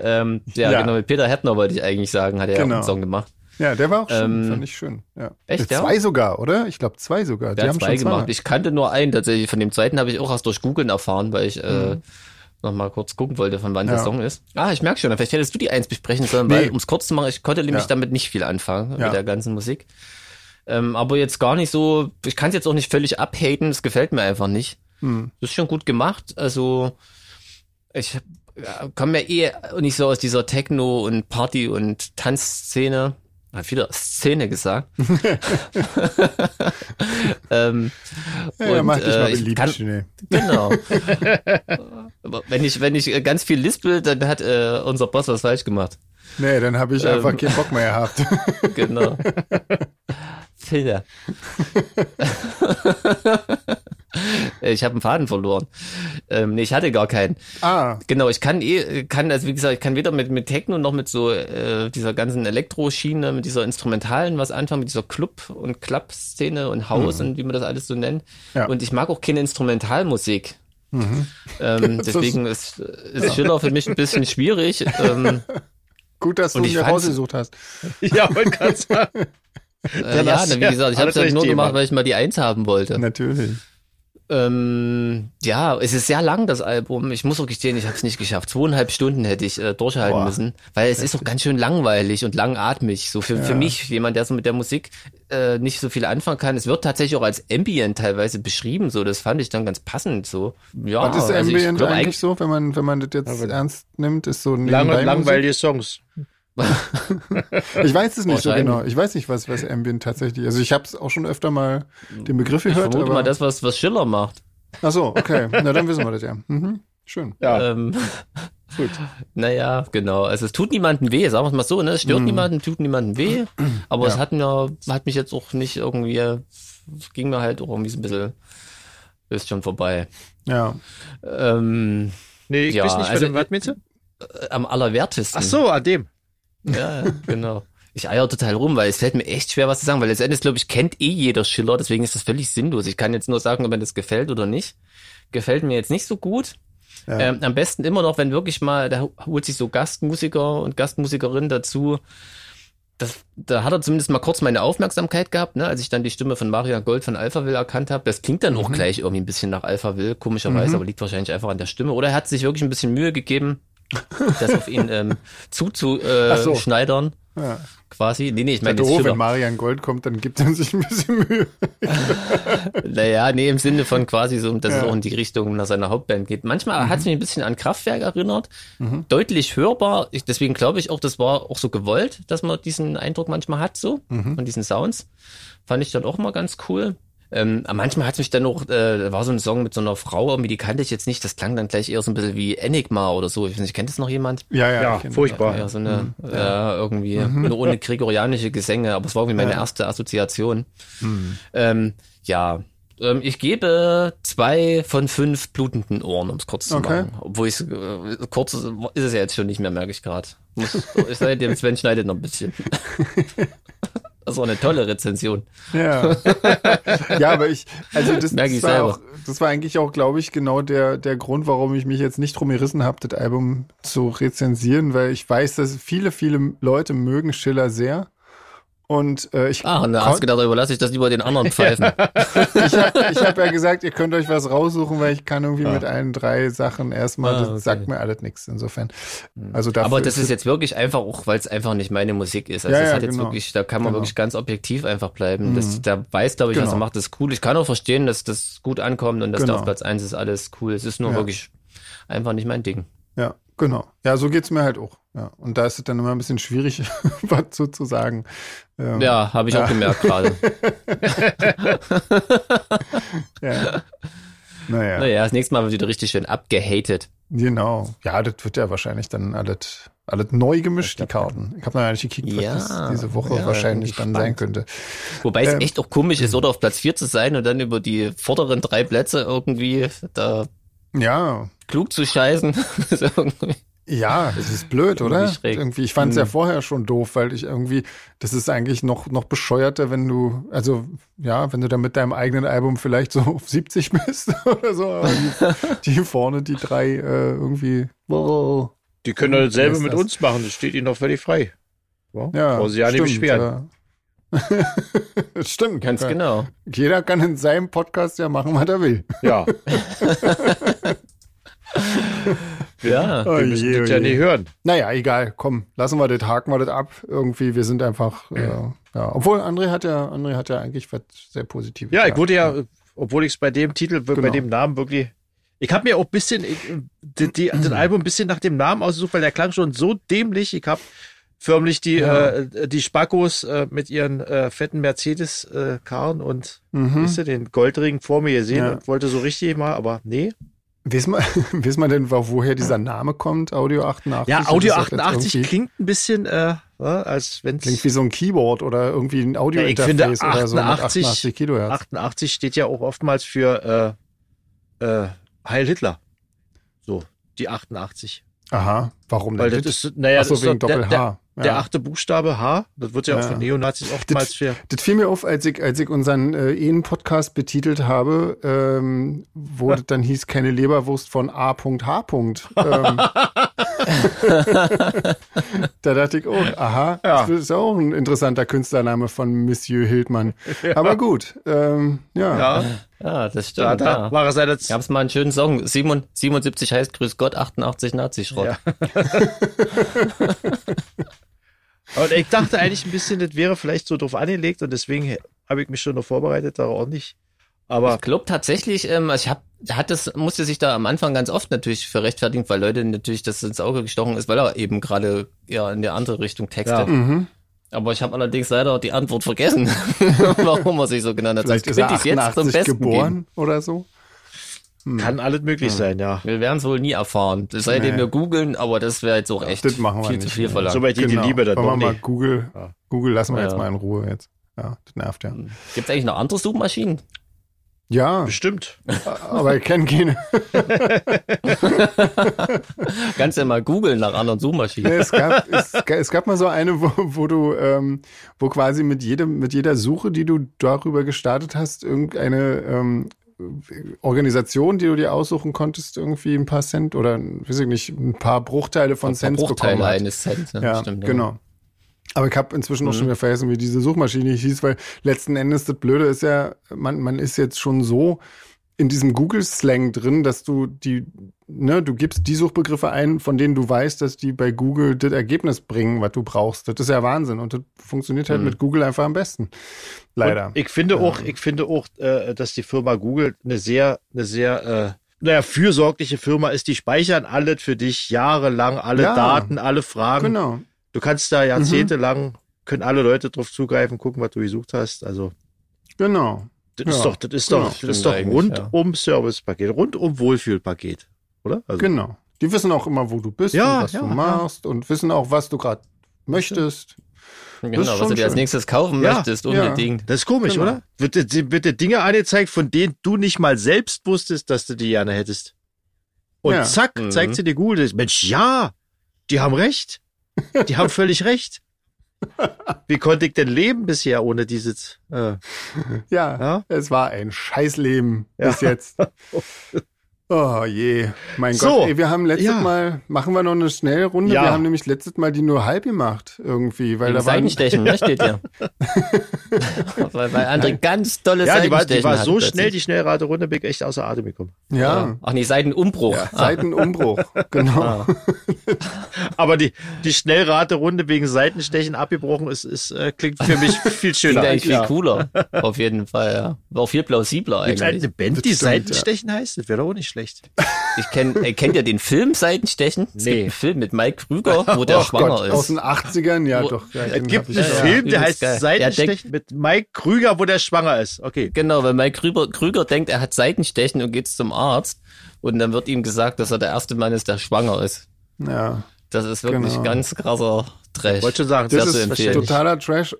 Speaker 3: ähm, ja,
Speaker 2: Ja.
Speaker 3: genau, mit Peter Hettner wollte ich eigentlich sagen, hat er ja auch
Speaker 2: Genau.
Speaker 3: einen Song gemacht.
Speaker 2: Ja, der war auch schön,
Speaker 3: Ähm,
Speaker 2: fand ich schön. Ja.
Speaker 3: echt, ja?
Speaker 2: Zwei sogar, oder? Ich glaube zwei sogar.
Speaker 3: Der
Speaker 2: Die
Speaker 3: hat
Speaker 2: haben
Speaker 3: zwei
Speaker 2: schon
Speaker 3: gemacht.
Speaker 2: zwei.
Speaker 3: Ich kannte nur einen tatsächlich. Von dem zweiten habe ich auch erst durch Googlen erfahren, weil ich äh,
Speaker 2: Mhm.
Speaker 3: noch mal kurz gucken wollte, von wann
Speaker 2: Ja.
Speaker 3: der Song ist. Ah, ich merke schon, vielleicht hättest du die eins besprechen sollen, weil,
Speaker 2: Nee.
Speaker 3: um es kurz zu machen, ich konnte nämlich
Speaker 2: Ja.
Speaker 3: damit nicht viel anfangen,
Speaker 2: Ja.
Speaker 3: mit der ganzen Musik. Ähm, aber jetzt gar nicht so, ich kann es jetzt auch nicht völlig abhaten, es gefällt mir einfach nicht.
Speaker 2: Hm.
Speaker 3: Das ist schon gut gemacht. Also ich komme ja eh nicht so aus dieser Techno- und Party- und Tanzszene. Hat wieder Szene gesagt. (laughs) (laughs) ähm,
Speaker 2: Ja,
Speaker 3: und,
Speaker 2: macht dich
Speaker 3: äh,
Speaker 2: mal
Speaker 3: ich
Speaker 2: beliebt,
Speaker 3: kann-. Genau. (laughs) Wenn ich, wenn ich äh, ganz viel lispel, dann hat äh, unser Boss was falsch gemacht.
Speaker 2: Nee, dann habe ich
Speaker 3: Ähm.
Speaker 2: einfach keinen Bock mehr gehabt.
Speaker 3: Genau. Filter. (laughs) ich habe einen Faden verloren. Ähm, nee, ich hatte gar keinen.
Speaker 2: ah,
Speaker 3: Genau, ich kann eh, kann, also wie gesagt, ich kann weder mit, mit Techno noch mit so äh, dieser ganzen Elektroschiene, mit dieser Instrumentalen was anfangen, mit dieser Club- und Club-Szene und Haus und wie man das alles so nennt.
Speaker 2: Ja.
Speaker 3: Und ich mag auch keine Instrumentalmusik.
Speaker 2: Mhm.
Speaker 3: Ähm, (laughs)
Speaker 2: ist-
Speaker 3: deswegen ist, ist Schiller für mich ein bisschen schwierig. Ähm,
Speaker 2: gut, dass du ihn rausgesucht hast. (laughs)
Speaker 1: Ja, wollte gerade sagen.
Speaker 3: äh, ja, na, wie
Speaker 1: ja
Speaker 3: gesagt, ich habe es halt nur gemacht. weil ich mal die Eins haben wollte.
Speaker 2: Natürlich.
Speaker 3: Ähm, ja, es ist sehr lang, das Album. Ich muss auch gestehen, ich habe es nicht geschafft. Zweieinhalb Stunden hätte ich äh, durchhalten
Speaker 2: Boah.
Speaker 3: müssen, weil es ist auch ganz schön langweilig und langatmig. So für, für
Speaker 2: Ja.
Speaker 3: mich, jemand, der so mit der Musik äh, nicht so viel anfangen kann. Es wird tatsächlich auch als Ambient teilweise beschrieben. So, das fand ich dann ganz passend. So, ja,
Speaker 2: Was ist
Speaker 3: also
Speaker 2: Ambient
Speaker 3: glaub,
Speaker 2: eigentlich so, wenn man, wenn man das jetzt ernst nimmt, ist so
Speaker 1: Lange,
Speaker 2: nebenbei
Speaker 1: langweilige Songs. (laughs)
Speaker 2: Ich weiß es nicht so genau. Ich weiß nicht, was, was Ambient tatsächlich Also ich habe es auch schon öfter mal den Begriff
Speaker 3: Ich
Speaker 2: gehört.
Speaker 3: vermute
Speaker 2: aber,
Speaker 3: mal das, was, was Schiller macht.
Speaker 2: Ach so, okay. (laughs) Na, dann wissen wir das ja. Mhm. Schön.
Speaker 1: Ja,
Speaker 3: Ähm, (laughs)
Speaker 1: gut.
Speaker 3: Naja, genau. Also es tut niemandem weh, sagen wir es mal so, ne? Es stört
Speaker 2: Mhm.
Speaker 3: niemanden, tut niemandem weh. Aber es
Speaker 2: Ja.
Speaker 3: hat mir, hat mich jetzt auch nicht irgendwie, es ging mir halt auch irgendwie so ein bisschen, ist schon vorbei.
Speaker 2: Ja.
Speaker 3: Ähm,
Speaker 1: Nee, ich
Speaker 3: Ja,
Speaker 1: weiß nicht,
Speaker 3: also-
Speaker 1: was meinst du?
Speaker 3: äh, am allerwertesten.
Speaker 1: Ach so, an dem.
Speaker 3: Ja, genau. Ich eier total rum, weil es fällt mir echt schwer, was zu sagen, weil letztendlich, glaube ich, kennt eh jeder Schiller, deswegen ist das völlig sinnlos. Ich kann jetzt nur sagen, ob mir das gefällt oder nicht. Gefällt mir jetzt nicht so gut.
Speaker 2: Ja.
Speaker 3: Ähm, am besten immer noch, wenn wirklich mal, da holt sich so Gastmusiker und Gastmusikerin dazu. Das, da hat er zumindest mal kurz meine Aufmerksamkeit gehabt, ne, als ich dann die Stimme von Marian Gold von Alphaville erkannt habe. Das klingt dann auch gleich irgendwie ein bisschen nach Alphaville, komischerweise,
Speaker 2: Mhm.
Speaker 3: aber liegt wahrscheinlich einfach an der Stimme. Oder er hat sich wirklich ein bisschen Mühe gegeben, das auf ihn ähm, zuzuschneidern,
Speaker 2: so.
Speaker 3: äh, schneidern,
Speaker 2: ja.
Speaker 3: quasi. Nee, nee, ich meine
Speaker 2: doof, wenn
Speaker 3: Schiller.
Speaker 2: Marian Gold kommt, dann gibt er sich ein bisschen Mühe. (laughs)
Speaker 3: Naja, nee, im Sinne von quasi so, dass es
Speaker 2: Ja. Mhm.
Speaker 3: auch in die Richtung nach seiner Hauptband geht. Manchmal hat es mich ein bisschen an Kraftwerk erinnert. Deutlich hörbar. Ich, deswegen glaube ich auch, das war auch so gewollt, dass man diesen Eindruck manchmal hat, so,
Speaker 2: Mhm.
Speaker 3: von diesen Sounds. Fand ich dann auch mal ganz cool. Ähm, manchmal hat es mich dann auch, äh, da war so ein Song mit so einer Frau, irgendwie, die kannte ich jetzt nicht. Das klang dann gleich eher so ein bisschen wie Enigma oder so. Ich weiß nicht, kennt das noch jemand?
Speaker 2: Ja, ja.
Speaker 1: Ja,
Speaker 2: kenn-
Speaker 1: furchtbar.
Speaker 3: Ja, so eine, ja, irgendwie, nur ohne gregorianische Gesänge, aber es war irgendwie meine
Speaker 2: Ja.
Speaker 3: erste Assoziation.
Speaker 2: Hm.
Speaker 3: Ähm, ja, ähm, ich gebe zwei von fünf blutenden Ohren, um es kurz zu
Speaker 2: Okay.
Speaker 3: machen. Obwohl ich äh, kurz ist es ja jetzt schon nicht mehr, merke ich gerade. Ich sei dem Sven schneidet noch ein bisschen. (laughs) Das war eine tolle Rezension.
Speaker 2: Ja. ja, aber ich, also das,
Speaker 3: Merk
Speaker 2: das, war, auch, das war eigentlich auch, glaube ich, genau der, der Grund, warum ich mich jetzt nicht drum gerissen habe, das Album zu rezensieren, weil ich weiß, dass viele, viele Leute mögen Schiller sehr. Und äh, ich,
Speaker 3: Ah, und da hast du gedacht, da überlasse ich das lieber den anderen (laughs) Pfeifen. (laughs)
Speaker 2: ich habe hab ja (laughs) gesagt, ihr könnt euch was raussuchen, weil ich kann irgendwie
Speaker 1: Ja.
Speaker 2: mit allen drei Sachen erstmal,
Speaker 3: Ah,
Speaker 2: das
Speaker 3: okay. Hm.
Speaker 2: sagt mir alles nichts. Insofern. Also dafür
Speaker 3: Aber das ist jetzt wirklich einfach auch, weil es einfach nicht meine Musik ist. Also
Speaker 2: Ja, ja,
Speaker 3: hat jetzt
Speaker 2: genau.
Speaker 3: wirklich, da kann man
Speaker 2: Genau.
Speaker 3: wirklich ganz objektiv einfach bleiben.
Speaker 2: Mhm.
Speaker 3: Das, der weiß, glaube ich, was
Speaker 2: Genau.
Speaker 3: er macht, das ist cool. Ich kann auch verstehen, dass das gut ankommt und dass
Speaker 2: Genau.
Speaker 3: der auf Platz eins ist alles cool. Es ist nur wirklich einfach nicht mein Ding.
Speaker 2: Ja, genau. Ja, so geht's mir halt auch. Ja. Und da ist es dann immer ein bisschen schwierig, (laughs) was so zu sagen. Ähm,
Speaker 3: Ja, habe ich auch gemerkt gerade. (laughs) (laughs)
Speaker 2: ja. Naja,
Speaker 3: Naja, das nächste Mal wird wieder richtig schön abgehatet.
Speaker 2: genau. Ja, das wird ja wahrscheinlich dann alles, alles neu gemischt, die Karten. Ich habe noch gar nicht gekickt, was
Speaker 3: Ja,
Speaker 2: das diese Woche
Speaker 3: ja,
Speaker 2: wahrscheinlich dann sein könnte.
Speaker 3: Wobei es
Speaker 2: Ähm.
Speaker 3: echt auch komisch ist, (clears throat) oder auf Platz 4 zu sein und dann über die vorderen drei Plätze irgendwie da
Speaker 2: Ja,
Speaker 3: klug zu scheißen. (laughs)
Speaker 2: Ja, das ist blöd, oder?
Speaker 3: Irgendwie.
Speaker 2: Irgendwie, ich fand es ja
Speaker 3: Hm.
Speaker 2: vorher schon doof, weil ich irgendwie, das ist eigentlich noch, noch bescheuerter, wenn du, also ja, wenn du dann mit deinem eigenen Album vielleicht so (laughs) auf 70 bist (laughs) oder so, aber die, die vorne, die drei äh, irgendwie, wow.
Speaker 1: Die können doch dasselbe mit
Speaker 2: das?
Speaker 1: uns machen. Das steht ihnen doch völlig frei. Ja,
Speaker 2: Ja,
Speaker 1: Brauchen sie ja nicht
Speaker 2: stimmt,
Speaker 1: beschweren.
Speaker 2: Ja. stimmt.
Speaker 3: Ganz
Speaker 2: ja.
Speaker 3: genau.
Speaker 2: Jeder kann in seinem Podcast ja machen, was er will.
Speaker 1: Ja,
Speaker 3: Ja.
Speaker 2: Oh
Speaker 1: wir müssen
Speaker 2: je,
Speaker 1: das
Speaker 2: oh
Speaker 1: ja
Speaker 2: je.
Speaker 1: nicht hören.
Speaker 2: Naja, egal, komm, lassen wir das, haken wir das ab. Irgendwie, wir sind einfach, äh, ja. Obwohl André hat ja, André hat ja eigentlich was sehr Positives.
Speaker 1: Ja, ich wurde ja, obwohl ich es bei dem Titel, bei
Speaker 2: Genau.
Speaker 1: dem Namen wirklich. Ich habe mir auch ein bisschen ich, die, die, (clears throat) das Album ein bisschen nach dem Namen ausgesucht, weil der klang schon so dämlich. Ich habe förmlich die,
Speaker 2: Ja.
Speaker 1: äh, die Spackos äh, mit ihren äh, fetten Mercedes-Karren und
Speaker 2: Mhm.
Speaker 1: wisst ihr, den Goldring vor mir gesehen
Speaker 2: Ja.
Speaker 1: und wollte so richtig mal, aber nee.
Speaker 2: Wissen wir, (laughs) wissen wir denn, wo- woher dieser Name kommt, Audio 88?
Speaker 1: Ja, Audio
Speaker 2: ist doch jetzt
Speaker 1: 88
Speaker 2: irgendwie-
Speaker 1: klingt ein bisschen, äh, ja, als wenn
Speaker 2: Klingt wie so ein Keyboard oder irgendwie ein
Speaker 1: Ja,
Speaker 2: Audio-Interface oder so mit
Speaker 1: 88
Speaker 2: 88 Kilohertz.
Speaker 1: 88 steht ja auch oftmals für äh, äh, Heil Hitler. So, die 88.
Speaker 2: Aha, warum
Speaker 1: Weil
Speaker 2: denn?
Speaker 1: das ist, naja,
Speaker 2: Ach so,
Speaker 1: das ist
Speaker 2: wegen Doppel-H.
Speaker 1: Der, der
Speaker 2: Ja.
Speaker 1: achte Buchstabe H. Das wird ja, auch
Speaker 2: Ja.
Speaker 1: von Neonazis oftmals für.
Speaker 2: Das fiel mir auf, als ich, als ich unseren äh, Ehen-Podcast betitelt habe, ähm, wo das dann hieß, keine Leberwurst von A.H. Ähm, (laughs) da dachte ich, oh, aha,
Speaker 1: Ja.
Speaker 2: das ist auch ein interessanter Künstlername von Monsieur Hildmann. Aber gut, ähm, ja.
Speaker 1: Ja,
Speaker 3: Ja, das
Speaker 1: da,
Speaker 3: stimmt.
Speaker 1: da
Speaker 3: ja.
Speaker 1: war er seine.
Speaker 3: Gab's mal einen schönen Song. 7 77 heißt Grüß Gott, 88 Nazi-Schrott. (laughs) (laughs)
Speaker 1: Und ich dachte eigentlich ein bisschen, das wäre vielleicht so drauf angelegt und deswegen habe ich mich schon noch vorbereitet, da auch nicht. Aber
Speaker 3: Ich glaube tatsächlich, ähm, also ich hab, hat das, musste sich da am Anfang ganz oft natürlich für rechtfertigen, weil Leute natürlich das ins Auge gestochen ist, weil er eben gerade ja in der andere Richtung textet.
Speaker 1: Ja.
Speaker 2: Mhm.
Speaker 3: Aber ich habe allerdings leider die Antwort vergessen, (laughs) warum er sich so genannt hat.
Speaker 2: Vielleicht
Speaker 3: Sonst
Speaker 2: ist er
Speaker 3: jetzt zum
Speaker 2: 88
Speaker 3: Besten
Speaker 2: geboren
Speaker 3: geben.
Speaker 2: oder so.
Speaker 1: Kann alles möglich sein, ja.
Speaker 3: Wir werden es wohl nie erfahren. Das sei denn
Speaker 2: Nee.
Speaker 3: wir googeln, aber das wäre jetzt auch echt
Speaker 2: das machen wir
Speaker 3: viel
Speaker 2: nicht.
Speaker 3: zu viel verlangt.
Speaker 1: So weit die, die Liebe
Speaker 2: Wollen
Speaker 1: doch
Speaker 2: wir mal
Speaker 1: nicht.
Speaker 2: Google,
Speaker 1: Ja.
Speaker 2: Google lassen wir
Speaker 3: Ja.
Speaker 2: jetzt mal in Ruhe jetzt. Ja, das nervt ja.
Speaker 3: Gibt es eigentlich noch andere Suchmaschinen?
Speaker 2: Ja,
Speaker 1: Bestimmt.
Speaker 2: aber ich kenne keine. (laughs)
Speaker 3: Kannst ja mal googeln nach anderen Suchmaschinen.
Speaker 2: Es, gab, es, es gab mal so eine, wo, wo du, ähm, wo quasi mit jedem, mit jeder Suche, die du darüber gestartet hast, irgendeine ähm, Organisation, die du dir aussuchen konntest, irgendwie ein paar Cent oder weiß ich nicht, ein paar Bruchteile von Cents
Speaker 3: Bruchteile
Speaker 2: bekommen hat.
Speaker 3: eines Cent. Ja,
Speaker 2: Ja,
Speaker 3: stimmt,
Speaker 2: genau. Aber ich habe inzwischen auch
Speaker 3: Mhm.
Speaker 2: schon wieder vergessen, wie diese Suchmaschine hieß, weil letzten Endes das Blöde ist ja, man, man ist jetzt schon so in diesem Google-Slang drin, dass du die, ne, du gibst die Suchbegriffe ein, von denen du weißt, dass die bei Google das Ergebnis bringen, was du brauchst. Das ist ja Wahnsinn und das funktioniert halt
Speaker 3: Mhm.
Speaker 2: mit Google einfach am besten. Leider.
Speaker 1: Und ich finde auch, ich finde auch, äh, dass die Firma Google eine sehr, eine sehr, äh, naja, fürsorgliche Firma ist. Die speichern alles für dich jahrelang, alle
Speaker 2: Ja.
Speaker 1: Daten, alle Fragen.
Speaker 2: genau.
Speaker 1: Du kannst da jahrzehntelang, können alle Leute drauf zugreifen, gucken, was du gesucht hast. Also,
Speaker 2: Genau.
Speaker 1: Das
Speaker 2: Ja.
Speaker 1: ist doch, das ist
Speaker 2: Genau.
Speaker 1: doch, das ist doch rundum Servicepaket, rundum Wohlfühlpaket, oder? Also,
Speaker 2: Genau. Die wissen auch immer, wo du bist
Speaker 1: Ja,
Speaker 2: und was
Speaker 1: ja,
Speaker 2: du
Speaker 1: ja.
Speaker 2: machst und wissen auch, was du gerade möchtest.
Speaker 3: Genau, was du dir als nächstes kaufen
Speaker 1: Ja,
Speaker 3: möchtest,
Speaker 2: ja.
Speaker 3: unbedingt.
Speaker 1: Das ist komisch,
Speaker 2: Genau.
Speaker 1: oder? Wird dir, wird dir Dinge angezeigt, von denen du nicht mal selbst wusstest, dass du die gerne hättest. Und
Speaker 2: Ja.
Speaker 1: zack,
Speaker 3: Mhm.
Speaker 1: zeigt sie dir Google. das. Mensch, ja, die haben recht. Die haben (laughs) völlig recht. (laughs) Wie konnte ich denn leben bisher ohne dieses? Äh,
Speaker 2: Ja,
Speaker 1: Ja?
Speaker 2: es war ein Scheißleben
Speaker 1: Ja.
Speaker 2: bis jetzt. (laughs) Oh je, mein
Speaker 1: So,
Speaker 2: Gott. Ey, wir haben letztes
Speaker 1: ja.
Speaker 2: Mal, machen wir noch eine Schnellrunde.
Speaker 1: Ja.
Speaker 2: Wir haben nämlich letztes Mal die nur halb gemacht irgendwie, weil
Speaker 3: Wegen
Speaker 2: da waren,
Speaker 3: Seitenstechen, ne, steht ja. (laughs) weil, weil André ganz tolle
Speaker 1: ja, die war,
Speaker 3: Seitenstechen
Speaker 1: die war so
Speaker 3: plötzlich.
Speaker 1: schnell, die Schnellrate-Runde, bin ich echt außer Atem gekommen.
Speaker 2: ja,
Speaker 3: Ach nee, Seitenumbruch.
Speaker 2: ja.
Speaker 3: Ah,
Speaker 2: Seitenumbruch, genau.
Speaker 3: ah. (laughs)
Speaker 1: Aber die, die Schnellrate-Runde wegen Seitenstechen abgebrochen ist, ist äh, klingt für mich (laughs) viel
Speaker 3: Klingt
Speaker 1: schöner.
Speaker 3: eigentlich viel
Speaker 1: Ja.
Speaker 3: cooler. Auf jeden Fall, ja. War auch viel plausibler eigentlich.
Speaker 1: eine Band, die
Speaker 2: ja.
Speaker 1: Seitenstechen heißt? Das wäre doch auch nicht schlecht.
Speaker 3: Ich kenn, äh, kennt ihr den Film Seitenstechen? Es
Speaker 1: Nee.
Speaker 3: gibt einen Film mit Mike Krüger, (laughs) wo der
Speaker 2: Oh
Speaker 3: schwanger
Speaker 2: Gott, aus
Speaker 3: ist.
Speaker 2: den 80ern, ja
Speaker 3: Wo-
Speaker 2: doch. Ja,
Speaker 1: Es gibt einen
Speaker 3: ja.
Speaker 1: Film, der heißt
Speaker 3: geil.
Speaker 1: Seitenstechen mit Mike Krüger, wo der schwanger ist. Okay.
Speaker 3: Genau, weil Mike Krüger, Krüger denkt, er hat Seitenstechen und geht zum Arzt. Und dann wird ihm gesagt, dass er der erste Mann ist, der schwanger ist.
Speaker 2: Ja,
Speaker 3: Das ist wirklich
Speaker 2: Genau.
Speaker 3: ganz krasser Trash.
Speaker 1: Wollte schon sagen,
Speaker 2: das ist totaler Trash.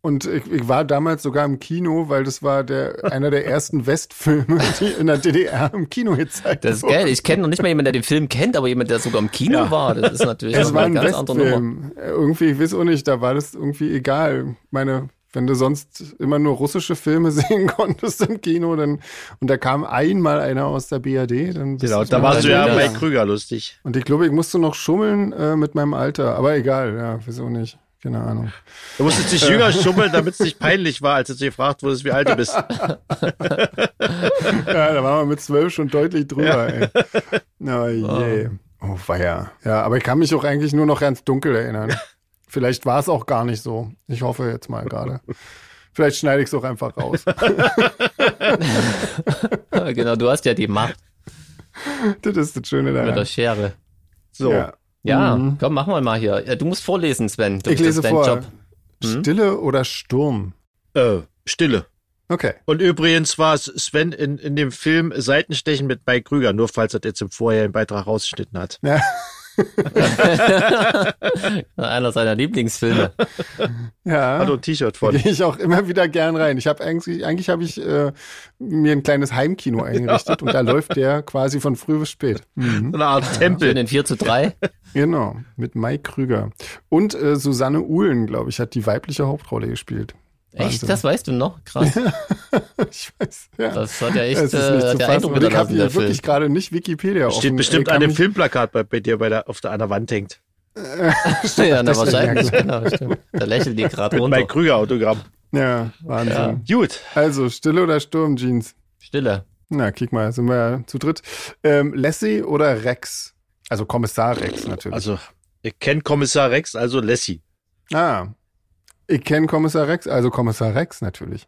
Speaker 2: Und ich, ich war damals sogar im Kino, weil das war der einer der ersten Westfilme, die in der DDR im Kino gezeigt
Speaker 3: Das ist geil. Ich kenne noch nicht mal jemanden, der den Film kennt, aber jemand, der sogar im Kino
Speaker 1: Ja.
Speaker 3: war. Das ist natürlich
Speaker 2: Es war ein
Speaker 3: ganz andere Nummer.
Speaker 2: Westfilm. Irgendwie, ich weiß auch nicht, da war das irgendwie egal. Meine, wenn du sonst immer nur russische Filme (laughs) sehen konntest im Kino, dann und da kam einmal einer aus der BRD, dann bist
Speaker 1: Genau,
Speaker 2: du
Speaker 1: da warst du ja
Speaker 3: Ja.
Speaker 1: bei Krüger lustig.
Speaker 2: Und ich glaube, ich musste noch schummeln äh, mit meinem Alter, aber egal, ja, wieso nicht? Keine Ahnung.
Speaker 1: Du musstest dich jünger schummeln, damit es nicht peinlich war, als du gefragt wurdest, wie alt du bist.
Speaker 2: Ja, da waren wir mit zwölf schon deutlich drüber, ey. Na je. Oh, weia. Ja, aber ich kann mich auch eigentlich nur noch ganz dunkel erinnern. Vielleicht war es auch gar nicht so. Ich hoffe jetzt mal gerade. Vielleicht schneide ich es auch einfach raus. (laughs)
Speaker 3: genau, du hast ja die Macht
Speaker 2: das ist das Schöne
Speaker 3: mit der
Speaker 2: daran.
Speaker 3: Schere.
Speaker 1: So.
Speaker 2: Ja.
Speaker 3: Ja,
Speaker 2: Mhm.
Speaker 3: komm, machen wir mal hier. Ja, du musst vorlesen, Sven. Du,
Speaker 2: Ich lese vor.
Speaker 3: Job. Hm?
Speaker 2: Stille oder Sturm?
Speaker 1: Äh, Stille.
Speaker 2: Okay.
Speaker 1: Und übrigens war es Sven in, in dem Film Seitenstechen mit Mike Krüger, nur falls er jetzt im vorherigen Beitrag rausgeschnitten hat.
Speaker 2: Ja, (laughs)
Speaker 3: Einer seiner Lieblingsfilme.
Speaker 2: ja.
Speaker 1: Hat ein T-Shirt
Speaker 2: Da
Speaker 1: von.
Speaker 2: gehe (laughs) ich auch immer wieder gern rein. Ich habe eigentlich, eigentlich habe ich äh, mir ein kleines Heimkino (laughs) eingerichtet und da läuft der quasi von früh bis spät. Mhm.
Speaker 1: So eine Art Tempel.
Speaker 3: in 4 zu 3.
Speaker 2: Genau, mit Mike Krüger. Und äh, Susanne Uhlen, glaube ich, hat die weibliche Hauptrolle gespielt.
Speaker 3: Echt? Das weißt du noch? Krass. (laughs)
Speaker 2: Ich weiß, ja.
Speaker 3: Das hat ja echt
Speaker 2: es ist
Speaker 3: äh,
Speaker 2: nicht zu
Speaker 3: der
Speaker 2: fassen.
Speaker 3: Eindruck
Speaker 2: Und ich habe hier wirklich gerade nicht Wikipedia
Speaker 1: Steht
Speaker 2: offen.
Speaker 1: bestimmt an dem Filmplakat bei, bei dir bei der, auf der, an der Wand hängt. (laughs) (laughs)
Speaker 3: ja, na, wahrscheinlich.
Speaker 2: ja.
Speaker 3: Genau, stimmt. Da lächelt die gerade runter.
Speaker 1: Mike Krüger Autogramm.
Speaker 2: Ja, Wahnsinn.
Speaker 1: Gut.
Speaker 2: Also, Stille oder Sturm, Jeans?
Speaker 3: Stille.
Speaker 2: Na, kick mal, sind wir ja zu dritt. Ähm, Lassie oder Rex? Also Kommissar Rex natürlich.
Speaker 1: Also, ich kenne Kommissar Rex, also Lassie.
Speaker 2: ah, ich kenne Kommissar Rex, also Kommissar Rex natürlich.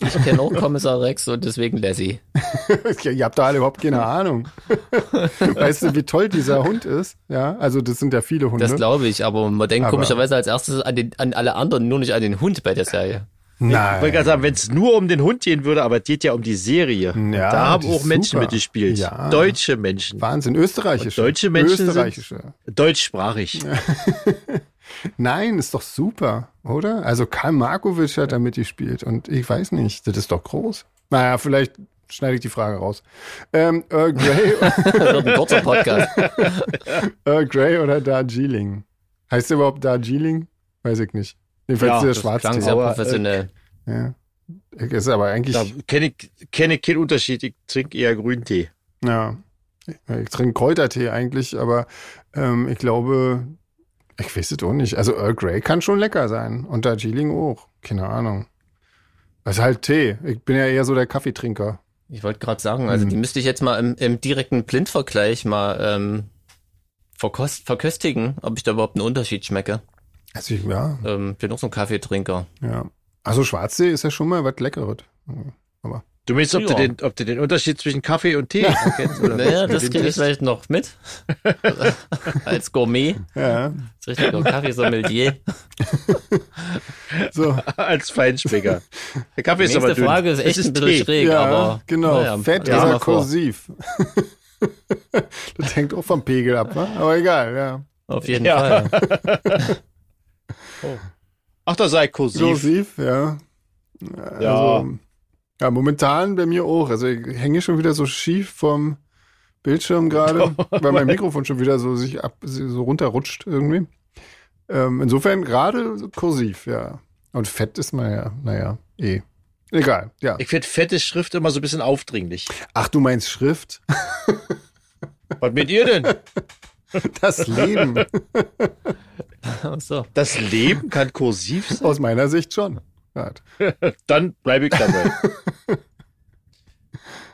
Speaker 3: Ich kenne auch Kommissar Rex und deswegen Lassie. (laughs)
Speaker 2: Ihr habt doch alle überhaupt keine Ahnung. (laughs) weißt du, wie toll dieser Hund ist? Ja, also das sind ja viele Hunde.
Speaker 3: Das glaube ich, aber man denkt
Speaker 2: Aber-
Speaker 3: komischerweise als erstes an, den, an alle anderen, nur nicht an den Hund bei der Serie.
Speaker 1: Ich wollte
Speaker 2: Nein.
Speaker 1: gerade sagen, wenn es nur um den Hund gehen würde, aber es geht ja um die Serie.
Speaker 2: Ja,
Speaker 1: da haben auch Menschen
Speaker 2: super.
Speaker 1: mitgespielt.
Speaker 2: Ja.
Speaker 1: Deutsche Menschen.
Speaker 2: Wahnsinn, österreichische.
Speaker 1: Und deutsche Menschen sind-
Speaker 2: Österreichische.
Speaker 1: Deutschsprachig. (laughs)
Speaker 2: Nein, ist doch super, oder? Also Karl Markovic hat da mitgespielt und ich weiß nicht, das ist doch groß. Naja, vielleicht schneide ich die Frage raus. Ähm, Earl Grey, (laughs)
Speaker 3: Das wird ein kurzer Podcast. (laughs)
Speaker 2: Earl Grey oder Darjeeling? Heißt der überhaupt Darjeeling? Weiß ich nicht. Jedenfalls
Speaker 1: Ja,
Speaker 2: der
Speaker 1: das
Speaker 3: Klang sehr
Speaker 1: Aber, äh,
Speaker 3: professionell.
Speaker 2: Ja. Ist aber eigentlich,
Speaker 1: Da kenne ich, kenne ich keinen Unterschied. Ich trinke eher Grüntee.
Speaker 2: ja. Ich trinke Kräutertee eigentlich, aber ähm, ich glaube, ich weiß es auch nicht. Also Earl Grey kann schon lecker sein und Darjeeling auch. Keine Ahnung. Das ist halt Tee. Ich bin ja eher so der Kaffeetrinker.
Speaker 3: Ich wollte gerade sagen, also
Speaker 2: Hm.
Speaker 3: die müsste ich jetzt mal im, im direkten Blindvergleich mal ähm, verkost, verköstigen, ob ich da überhaupt einen Unterschied schmecke.
Speaker 2: Also ich, ja,
Speaker 3: Ähm, bin auch so ein Kaffeetrinker.
Speaker 2: ja. Also Schwarztee ist ja schon mal was Leckeres. Aber
Speaker 1: Du meinst, ob,
Speaker 3: Ja.
Speaker 1: du den, ob du den Unterschied zwischen Kaffee und Tee erkennst? Oder
Speaker 3: Naja, das kriege ich vielleicht noch mit. (laughs) Als Gourmet.
Speaker 2: ja,
Speaker 3: Als richtiger Kaffeesommelier.
Speaker 2: so.
Speaker 1: Als Feinschmecker. Der Kaffee ist aber
Speaker 3: Nächste
Speaker 1: dünn.
Speaker 3: Frage ist echt
Speaker 1: Es
Speaker 3: ein bisschen
Speaker 1: Tee.
Speaker 3: schräg,
Speaker 2: ja,
Speaker 3: aber.
Speaker 2: genau.
Speaker 3: naja,
Speaker 2: Fett
Speaker 3: lesen
Speaker 2: oder
Speaker 3: wir vor.
Speaker 2: kursiv. das hängt auch vom Pegel ab, wa? aber egal, ja.
Speaker 3: Auf jeden
Speaker 1: Ja.
Speaker 3: Fall. (laughs)
Speaker 1: Ach, da sei kursiv.
Speaker 2: Kursiv, ja.
Speaker 1: Ja.
Speaker 2: Also, ja, momentan bei mir auch. Also ich hänge schon wieder so schief vom Bildschirm gerade, (laughs) weil mein Mikrofon schon wieder so sich ab, so runterrutscht irgendwie. Ähm, insofern gerade kursiv, ja. Und fett ist man ja, naja, eh. Egal, ja.
Speaker 1: Ich finde fette Schrift immer so ein bisschen aufdringlich.
Speaker 2: Ach, du meinst Schrift? (laughs)
Speaker 1: Was mit ihr denn? (laughs)
Speaker 2: Das Leben.
Speaker 3: So.
Speaker 1: Das Leben kann kursiv sein?
Speaker 2: Aus meiner Sicht schon. Grad. (laughs)
Speaker 1: Dann bleibe ich dabei. (laughs)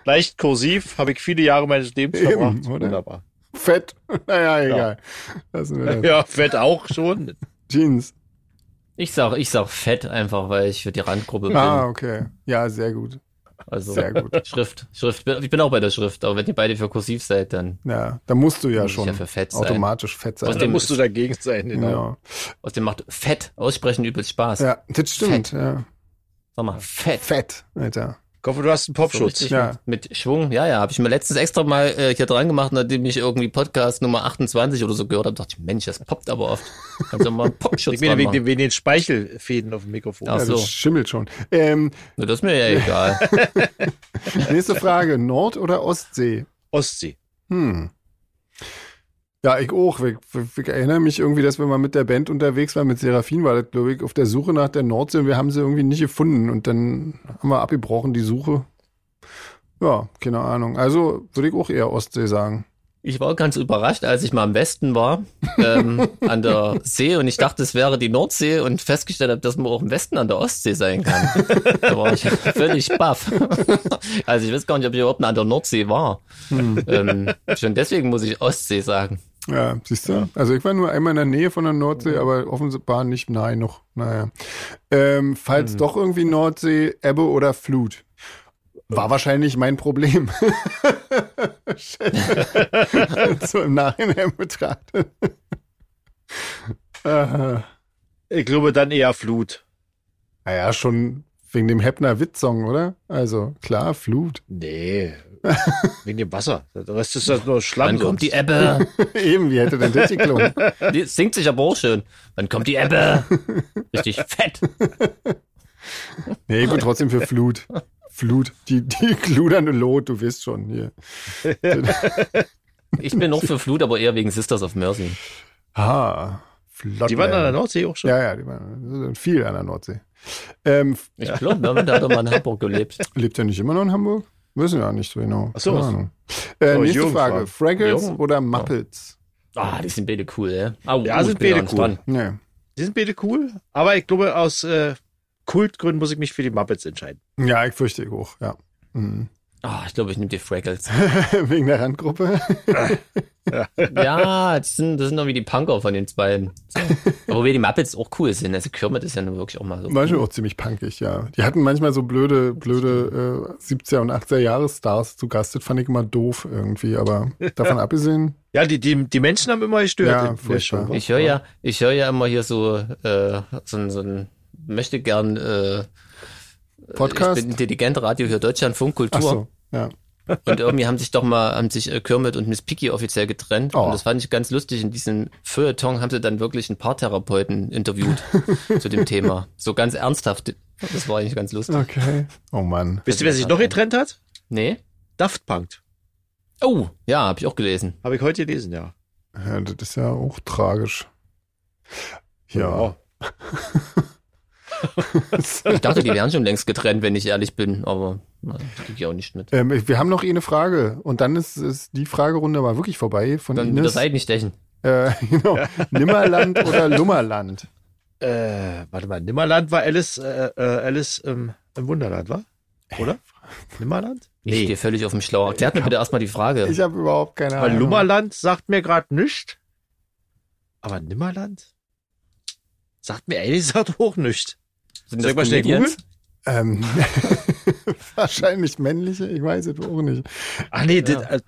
Speaker 1: Leicht kursiv habe ich viele Jahre meines Lebens
Speaker 2: Eben,
Speaker 1: verbracht.
Speaker 2: oder?
Speaker 1: Wunderbar.
Speaker 2: Fett. (laughs) Naja, egal. Das.
Speaker 1: Ja, Fett auch schon.
Speaker 2: Jeans.
Speaker 3: Ich sag, ich sag fett einfach, weil ich für die Randgruppe bin.
Speaker 2: Ah, okay. Ja, sehr gut.
Speaker 3: Also
Speaker 2: Sehr gut.
Speaker 3: Schrift, Schrift. Ich bin auch bei der Schrift, aber wenn ihr beide für kursiv seid, dann
Speaker 2: Ja, da musst du ja schon
Speaker 3: ja für fett sein.
Speaker 2: automatisch fett sein.
Speaker 3: Aus
Speaker 1: Da
Speaker 3: dem-
Speaker 1: musst du dagegen sein, genau.
Speaker 2: ja.
Speaker 3: Außerdem macht fett aussprechen übelst Spaß.
Speaker 2: ja, das stimmt. Ja.
Speaker 3: Sag mal, fett.
Speaker 2: Fett, Alter.
Speaker 1: Ich hoffe, du hast einen
Speaker 3: So
Speaker 1: Popschutz.
Speaker 3: richtig
Speaker 2: Ja.
Speaker 3: mit, mit Schwung. Ja, ja, habe ich mir letztens extra mal äh, hier dran gemacht, nachdem ich irgendwie Podcast Nummer 28 oder so gehört habe, dachte ich, Mensch, das poppt aber oft. Kannst du mal einen (laughs) Popschutz
Speaker 1: Ich meine, wegen, den- wegen den Speichelfäden auf dem Mikrofon.
Speaker 3: Ach
Speaker 2: Ja,
Speaker 3: so.
Speaker 2: das schimmelt schon. Ähm,
Speaker 3: Na, Das ist mir ja egal. (laughs)
Speaker 2: nächste Frage. Nord- oder Ostsee?
Speaker 1: Ostsee.
Speaker 2: Hm. Ja, ich auch. Ich, ich, erinnere mich irgendwie, dass wir mal mit der Band unterwegs waren, mit Seraphin war das, glaube ich, auf der Suche nach der Nordsee und wir haben sie irgendwie nicht gefunden und dann haben wir abgebrochen, die Suche. Ja, keine Ahnung. Also würde ich auch eher Ostsee sagen.
Speaker 3: Ich war ganz überrascht, als ich mal im Westen war, ähm, (laughs) an der See und ich dachte, es wäre die Nordsee und festgestellt habe, dass man auch im Westen an der Ostsee sein kann. (laughs) Da war ich völlig baff. Also ich weiß gar nicht, ob ich überhaupt an der Nordsee war. Ähm, schon deswegen muss ich Ostsee sagen.
Speaker 2: Ja, siehst du? Also ich war nur einmal in der Nähe von der Nordsee, aber offenbar nicht nahe noch. Naja. Ähm, falls doch irgendwie Nordsee, Ebbe oder Flut. War wahrscheinlich mein Problem. (laughs) so im Nachhinein betrachtet.
Speaker 1: Ich glaube dann eher Flut.
Speaker 2: naja, schon wegen dem Heppner Witz-Song, oder? Also klar, Flut.
Speaker 1: Nee. (laughs) wegen dem Wasser. Der Rest ist das nur Schlamm.
Speaker 3: Wann kommt die
Speaker 1: sonst.
Speaker 3: Ebbe? (laughs)
Speaker 2: Eben, wie hätte denn das geklungen? (laughs)
Speaker 3: Die singt sich aber auch schön. Wann kommt die Ebbe? Richtig fett.
Speaker 2: Nee, ich bin trotzdem für Flut. Flut, die, die gludernde Lot, du weißt schon hier.
Speaker 3: Ich bin noch für Flut, aber eher wegen Sisters of Mercy.
Speaker 2: Ah, flott.
Speaker 1: Die waren an der Nordsee auch schon.
Speaker 2: Ja, ja, die waren viel an der Nordsee. Ähm,
Speaker 3: Ich glaube, Mervyn, der hat doch mal in Hamburg gelebt.
Speaker 2: lebt er nicht immer noch in Hamburg? Wissen wir ja nicht so genau.
Speaker 1: Ach so.
Speaker 2: Keine. Äh,
Speaker 1: Oh,
Speaker 2: nächste
Speaker 1: Jürgen
Speaker 2: Frage. Fraggles
Speaker 3: Jürgen?
Speaker 2: oder Muppets?
Speaker 3: Ah, die sind beide cool, ja. Au,
Speaker 1: Ja,
Speaker 3: oh,
Speaker 1: sind beide cool.
Speaker 2: Nee.
Speaker 1: Die sind beide cool. Aber ich glaube, aus äh, Kultgründen muss ich mich für die Muppets entscheiden.
Speaker 2: Ja, ich fürchte ich auch, ja. Mhm.
Speaker 3: Ah, ich glaube, ich nehme die Fraggles. (laughs)
Speaker 2: Wegen der Randgruppe. (laughs)
Speaker 3: ja, das sind, das sind irgendwie die Punker von den beiden. So. Aber wie die Muppets auch cool sind. Also Kermit ist ja nun wirklich auch mal so.
Speaker 2: Manchmal auch ziemlich punkig, ja. Die hatten manchmal so blöde, blöde äh, 70er und 80er Jahresstars zu Gast. Das fand ich immer doof irgendwie, aber davon abgesehen,
Speaker 1: Ja, die, die, die Menschen haben immer gestört.
Speaker 2: Ja.
Speaker 1: Show.
Speaker 3: Ich höre ja, ich höre ja immer hier so, äh, so, ein- so ein, möchte gern, äh,
Speaker 2: Podcast.
Speaker 3: ich bin intelligent Radio hier Deutschlandfunk Kultur.
Speaker 2: Ach so, ja. (laughs)
Speaker 3: Und irgendwie haben sich doch mal, haben sich äh, Kermit und Miss Piggy offiziell getrennt.
Speaker 2: Oh.
Speaker 3: Und das fand ich ganz lustig. In diesem Feuilleton haben sie dann wirklich ein paar Therapeuten interviewt (laughs) zu dem Thema. So ganz ernsthaft. Das war eigentlich ganz lustig.
Speaker 2: Okay. Oh Mann.
Speaker 1: Wisst ihr, wer sich noch getrennt hat?
Speaker 3: Nee?
Speaker 1: Daft Punk.
Speaker 3: Oh, ja, habe ich auch gelesen.
Speaker 1: Habe ich heute gelesen, ja.
Speaker 2: Ja, das ist ja auch tragisch. Ja. (laughs)
Speaker 3: Ich dachte, die wären schon längst getrennt, wenn ich ehrlich bin, aber na, das krieg ich auch nicht mit.
Speaker 2: Ähm, wir haben noch eine Frage und dann ist, ist die Fragerunde mal wirklich vorbei von
Speaker 3: Dann
Speaker 2: Ines.
Speaker 3: Seiten stechen.
Speaker 2: Äh, (laughs) genau. Nimmerland oder Lummerland?
Speaker 1: Äh, warte mal, Nimmerland war Alice, äh, äh, Alice ähm, im Wunderland, war? Oder? Nimmerland?
Speaker 3: Ich stehe völlig auf dem Schlauch. Erklärt mir bitte erstmal die Frage.
Speaker 2: Ich habe überhaupt keine
Speaker 1: Weil
Speaker 2: Ahnung.
Speaker 1: Lummerland sagt mir gerade nichts. Aber Nimmerland? Sagt mir ehrlich gesagt auch nichts.
Speaker 3: Sind
Speaker 1: ich mal schnell
Speaker 3: Comedians?
Speaker 2: Ähm, (laughs) wahrscheinlich männliche, ich weiß es auch nicht.
Speaker 1: Ach nee,
Speaker 3: Ja.
Speaker 1: das, äh,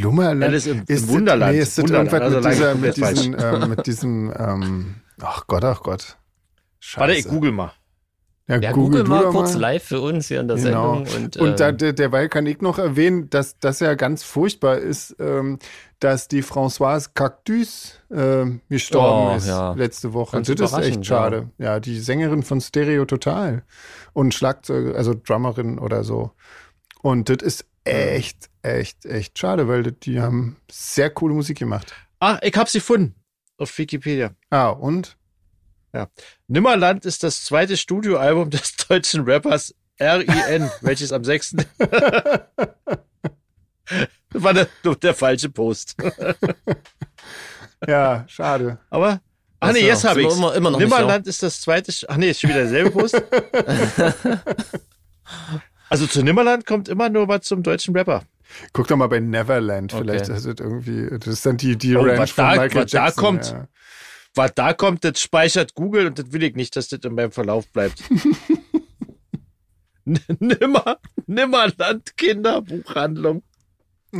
Speaker 2: Lummerland
Speaker 1: Alice im,
Speaker 2: ist
Speaker 1: im Wunderland.
Speaker 2: Nee, ist das
Speaker 1: Wunderland.
Speaker 2: irgendwas
Speaker 1: Also
Speaker 2: mit, dieser, mit diesen, ähm, mit diesem, ähm, ach Gott, ach Gott. Scheiße.
Speaker 1: Warte, ich google mal.
Speaker 2: Ja,
Speaker 3: Ja,
Speaker 2: google,
Speaker 3: google mal kurz live für uns hier in der
Speaker 2: Genau.
Speaker 3: Sendung. Und,
Speaker 2: Und da,
Speaker 3: äh,
Speaker 2: der, derweil kann ich noch erwähnen, dass das ja ganz furchtbar ist, ähm, dass die Françoise Cactus ähm, gestorben
Speaker 3: Oh,
Speaker 2: ist
Speaker 3: ja.
Speaker 2: letzte Woche.
Speaker 3: Ganz
Speaker 2: das ist echt schade. Ja. die Sängerin von Stereo Total und Schlagzeuger, also Drummerin oder so. Und das ist echt, echt, echt schade, weil die haben sehr coole Musik gemacht.
Speaker 1: Ah, ich habe sie gefunden. Auf Wikipedia.
Speaker 2: Ah, und?
Speaker 1: Nimmerland ist das zweite Studioalbum des (laughs) deutschen Rappers R.I.N., welches am 6. (laughs) (laughs) Das war der, der falsche Post. (laughs)
Speaker 2: Ja, schade.
Speaker 1: Aber, ach nee, jetzt habe ich
Speaker 3: immer- immer noch
Speaker 1: Nimmerland ist das zweite, ach nee, ist schon wieder derselbe Post. (laughs) also zu Nimmerland kommt immer nur was zum deutschen Rapper.
Speaker 2: Guck doch mal bei Neverland.
Speaker 3: Okay.
Speaker 2: Vielleicht ist das irgendwie, das ist dann die, die
Speaker 1: Oh,
Speaker 2: Ranch
Speaker 1: was
Speaker 2: von
Speaker 1: da-
Speaker 2: Michael
Speaker 1: was da
Speaker 2: Jackson.
Speaker 1: kommt.
Speaker 2: Ja.
Speaker 1: Was da kommt, das speichert Google und das will ich nicht, dass das in meinem Verlauf bleibt. (laughs) Nimmer, Nimmerland Kinderbuchhandlung.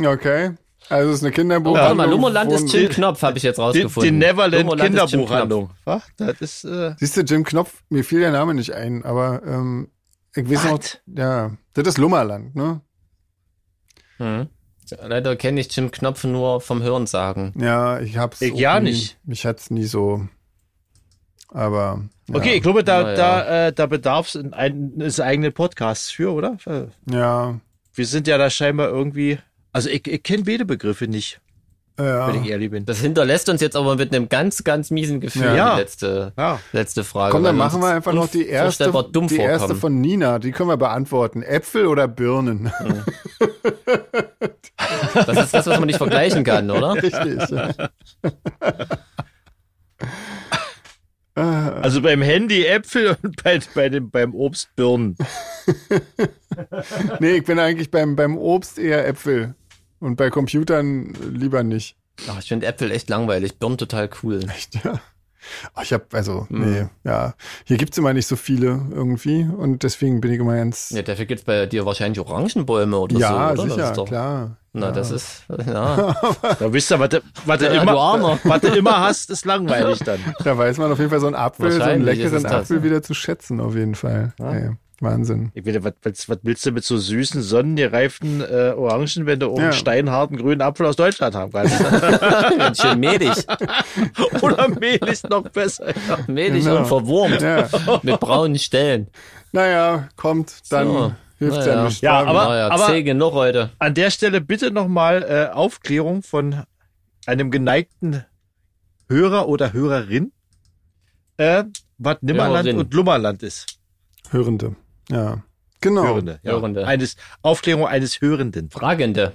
Speaker 2: Okay. Also es ist eine Kinderbuchhandlung.
Speaker 3: warte mal, Lummerland ist Jim Knopf, habe ich jetzt
Speaker 1: Die,
Speaker 3: rausgefunden.
Speaker 1: die Neverland
Speaker 3: Lummerland ist Jim
Speaker 1: Kinderbuchhandlung. Was? Das ist, äh,
Speaker 2: Siehst du, Jim Knopf, mir fiel der Name nicht ein, aber ähm, Ich weiß noch,
Speaker 1: Was?
Speaker 2: ja, das ist Lummerland, ne?
Speaker 3: Hm. Leider kenne ich Jim Knopf nur vom Hörensagen.
Speaker 2: Ja, ich hab's.
Speaker 1: Ich
Speaker 2: auch
Speaker 1: ja
Speaker 2: nie,
Speaker 1: nicht.
Speaker 2: Mich hat's nie so. Aber. Ja.
Speaker 1: Okay, ich glaube, da,
Speaker 3: ja.
Speaker 1: da, äh, da bedarf es eines eigenen Podcasts für, oder?
Speaker 2: Ja.
Speaker 1: Wir sind ja da scheinbar irgendwie. Also ich, ich kenne beide Begriffe nicht,
Speaker 2: Ja.
Speaker 1: wenn ich ehrlich bin.
Speaker 3: Das hinterlässt uns jetzt aber mit einem ganz, ganz miesen Gefühl,
Speaker 1: Ja.
Speaker 3: die letzte,
Speaker 1: Ja.
Speaker 3: letzte Frage.
Speaker 2: Komm, dann
Speaker 3: weil
Speaker 2: machen wir einfach noch die erste, die erste von Nina. Die können wir beantworten. Äpfel oder Birnen?
Speaker 3: Das ist das, was man nicht vergleichen kann, oder? (laughs)
Speaker 2: Richtig.
Speaker 1: Also beim Handy Äpfel (laughs) und bei, bei dem, beim Obst Birnen.
Speaker 2: nee, ich bin eigentlich beim, beim Obst eher Äpfel. Und bei Computern lieber nicht.
Speaker 3: Ach, ich finde Äpfel echt langweilig, Birnen total cool.
Speaker 2: Echt, ja. Ach, ich habe also,
Speaker 3: Hm.
Speaker 2: nee, ja. Hier gibt's immer nicht so viele irgendwie. Und deswegen bin ich immer ganz.
Speaker 3: Ja, dafür gibt's bei dir wahrscheinlich Orangenbäume oder
Speaker 2: Ja,
Speaker 3: so, oder?
Speaker 2: sicher,
Speaker 3: das ist doch,
Speaker 2: klar.
Speaker 3: Na, das ist, ja. (laughs)
Speaker 1: Da wisst ihr, was du, was du,
Speaker 3: Ja,
Speaker 1: immer, (laughs) was du immer hast, ist langweilig dann. (laughs)
Speaker 2: Da weiß man auf jeden Fall so einen Apfel, so einen leckeren
Speaker 3: das,
Speaker 2: Apfel
Speaker 3: ja.
Speaker 2: wieder zu schätzen, auf jeden Fall. Ey, Wahnsinn.
Speaker 1: Ich will, was, was, was willst du mit so süßen, sonnengereiften äh, Orangen, wenn du auch
Speaker 2: Ja.
Speaker 1: einen steinharten grünen Apfel aus Deutschland haben kannst?
Speaker 3: Schön mehlig.
Speaker 1: Oder Mehl ist noch besser. Ja.
Speaker 3: Mehlig
Speaker 2: Genau.
Speaker 3: und verwurmt.
Speaker 2: Ja.
Speaker 3: Mit braunen Stellen.
Speaker 2: Naja, kommt, dann
Speaker 3: So.
Speaker 2: Hilft's
Speaker 3: Naja.
Speaker 2: ja nicht.
Speaker 1: Ja, aber-
Speaker 3: naja, zäh genug heute.
Speaker 1: An der Stelle bitte nochmal äh, Aufklärung von einem geneigten Hörer oder Hörerin, äh, was Nimmerland
Speaker 3: Hörerin.
Speaker 1: und Lummerland ist.
Speaker 2: Hörende. Ja. Genau.
Speaker 1: Hörende. Ja.
Speaker 3: Hörende.
Speaker 1: Eines, Aufklärung eines Hörenden.
Speaker 3: Fragende.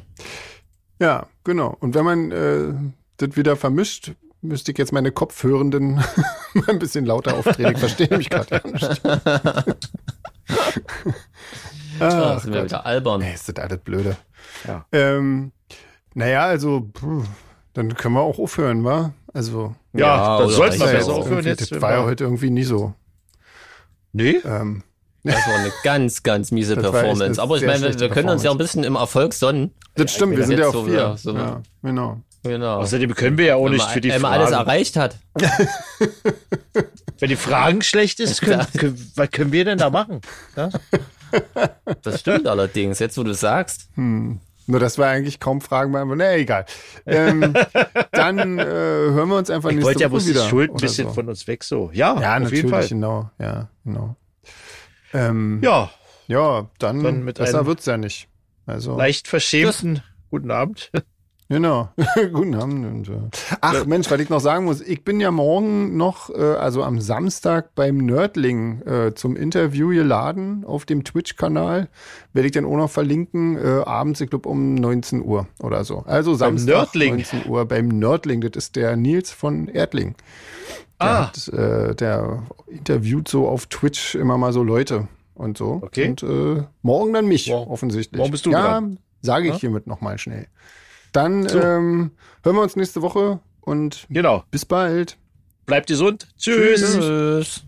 Speaker 2: Ja, genau. Und wenn man äh, das wieder vermischt, müsste ich jetzt meine Kopfhörenden (laughs) mal ein bisschen lauter aufdrehen. Ich verstehe mich gerade ja nicht. (laughs) Ah,
Speaker 3: sind wir wieder albern.
Speaker 2: Ey, ist das alles blöde.
Speaker 1: Ja.
Speaker 2: Ähm, naja, also, dann können wir auch aufhören, wa? Also,
Speaker 1: Ja,
Speaker 3: Ja,
Speaker 1: dann sollten wir besser
Speaker 3: ja auch.
Speaker 1: aufhören jetzt.
Speaker 2: das war ja heute irgendwie nie so.
Speaker 1: Nee?
Speaker 2: Ähm,
Speaker 3: Das war eine (laughs) ganz, ganz miese Performance. Aber ich meine, wir, wir können uns ja ein bisschen im Erfolg sonnen.
Speaker 2: das stimmt, wir sind ja auf
Speaker 3: so,
Speaker 2: vier.
Speaker 3: so.
Speaker 2: ja, genau.
Speaker 3: Genau.
Speaker 1: Außerdem können wir ja auch
Speaker 3: Wenn
Speaker 1: nicht
Speaker 3: man
Speaker 1: für die
Speaker 3: alles
Speaker 1: Fragen.
Speaker 3: erreicht hat. (laughs)
Speaker 1: Wenn die Fragen schlecht ist, können, (laughs) können, was können wir denn da machen? Ja?
Speaker 3: Das stimmt allerdings. Jetzt, wo du sagst.
Speaker 2: Hm. Nur das war eigentlich kaum Fragen beantworten. Nee, egal. Ähm, (laughs) dann äh, hören wir uns einfach
Speaker 1: Ich
Speaker 2: nächste
Speaker 1: wollte ja
Speaker 2: Woche
Speaker 1: bloß die
Speaker 2: wieder.
Speaker 1: Schuld ein bisschen
Speaker 2: so.
Speaker 1: von uns weg so. Ja,
Speaker 2: Ja,
Speaker 1: auf
Speaker 2: natürlich,
Speaker 1: jeden Fall.
Speaker 2: genau. Ja, genau. Ähm, ja.
Speaker 1: Ja,
Speaker 2: dann,
Speaker 1: Dann mit
Speaker 2: besser wird's ja nicht. Also,
Speaker 1: leicht verschämten guten Abend.
Speaker 2: Genau. (laughs) Guten Abend. Äh, ach Mensch, was ich noch sagen muss, ich bin ja morgen noch, äh, also am Samstag beim Nerdling äh, zum Interview geladen auf dem Twitch-Kanal. Werde ich dann auch noch verlinken, äh, abends, ich glaube um 19 Uhr oder so. Also Samstag
Speaker 1: Nerdling?
Speaker 2: 19 Uhr beim Nerdling. Das ist der Nils von Erdling. Der,
Speaker 1: Ah.
Speaker 2: hat, äh, der interviewt so auf Twitch immer mal so Leute und so.
Speaker 1: Okay.
Speaker 2: Und äh, morgen dann mich,
Speaker 1: Morgen-
Speaker 2: offensichtlich.
Speaker 1: morgen bist du
Speaker 2: Ja,
Speaker 1: dran.
Speaker 2: sage ich
Speaker 1: Ja?
Speaker 2: hiermit nochmal schnell. Dann
Speaker 1: So.
Speaker 2: ähm, hören wir uns nächste Woche und
Speaker 1: Genau.
Speaker 2: bis bald.
Speaker 1: Bleibt gesund. Tschüss.
Speaker 3: Tschüss.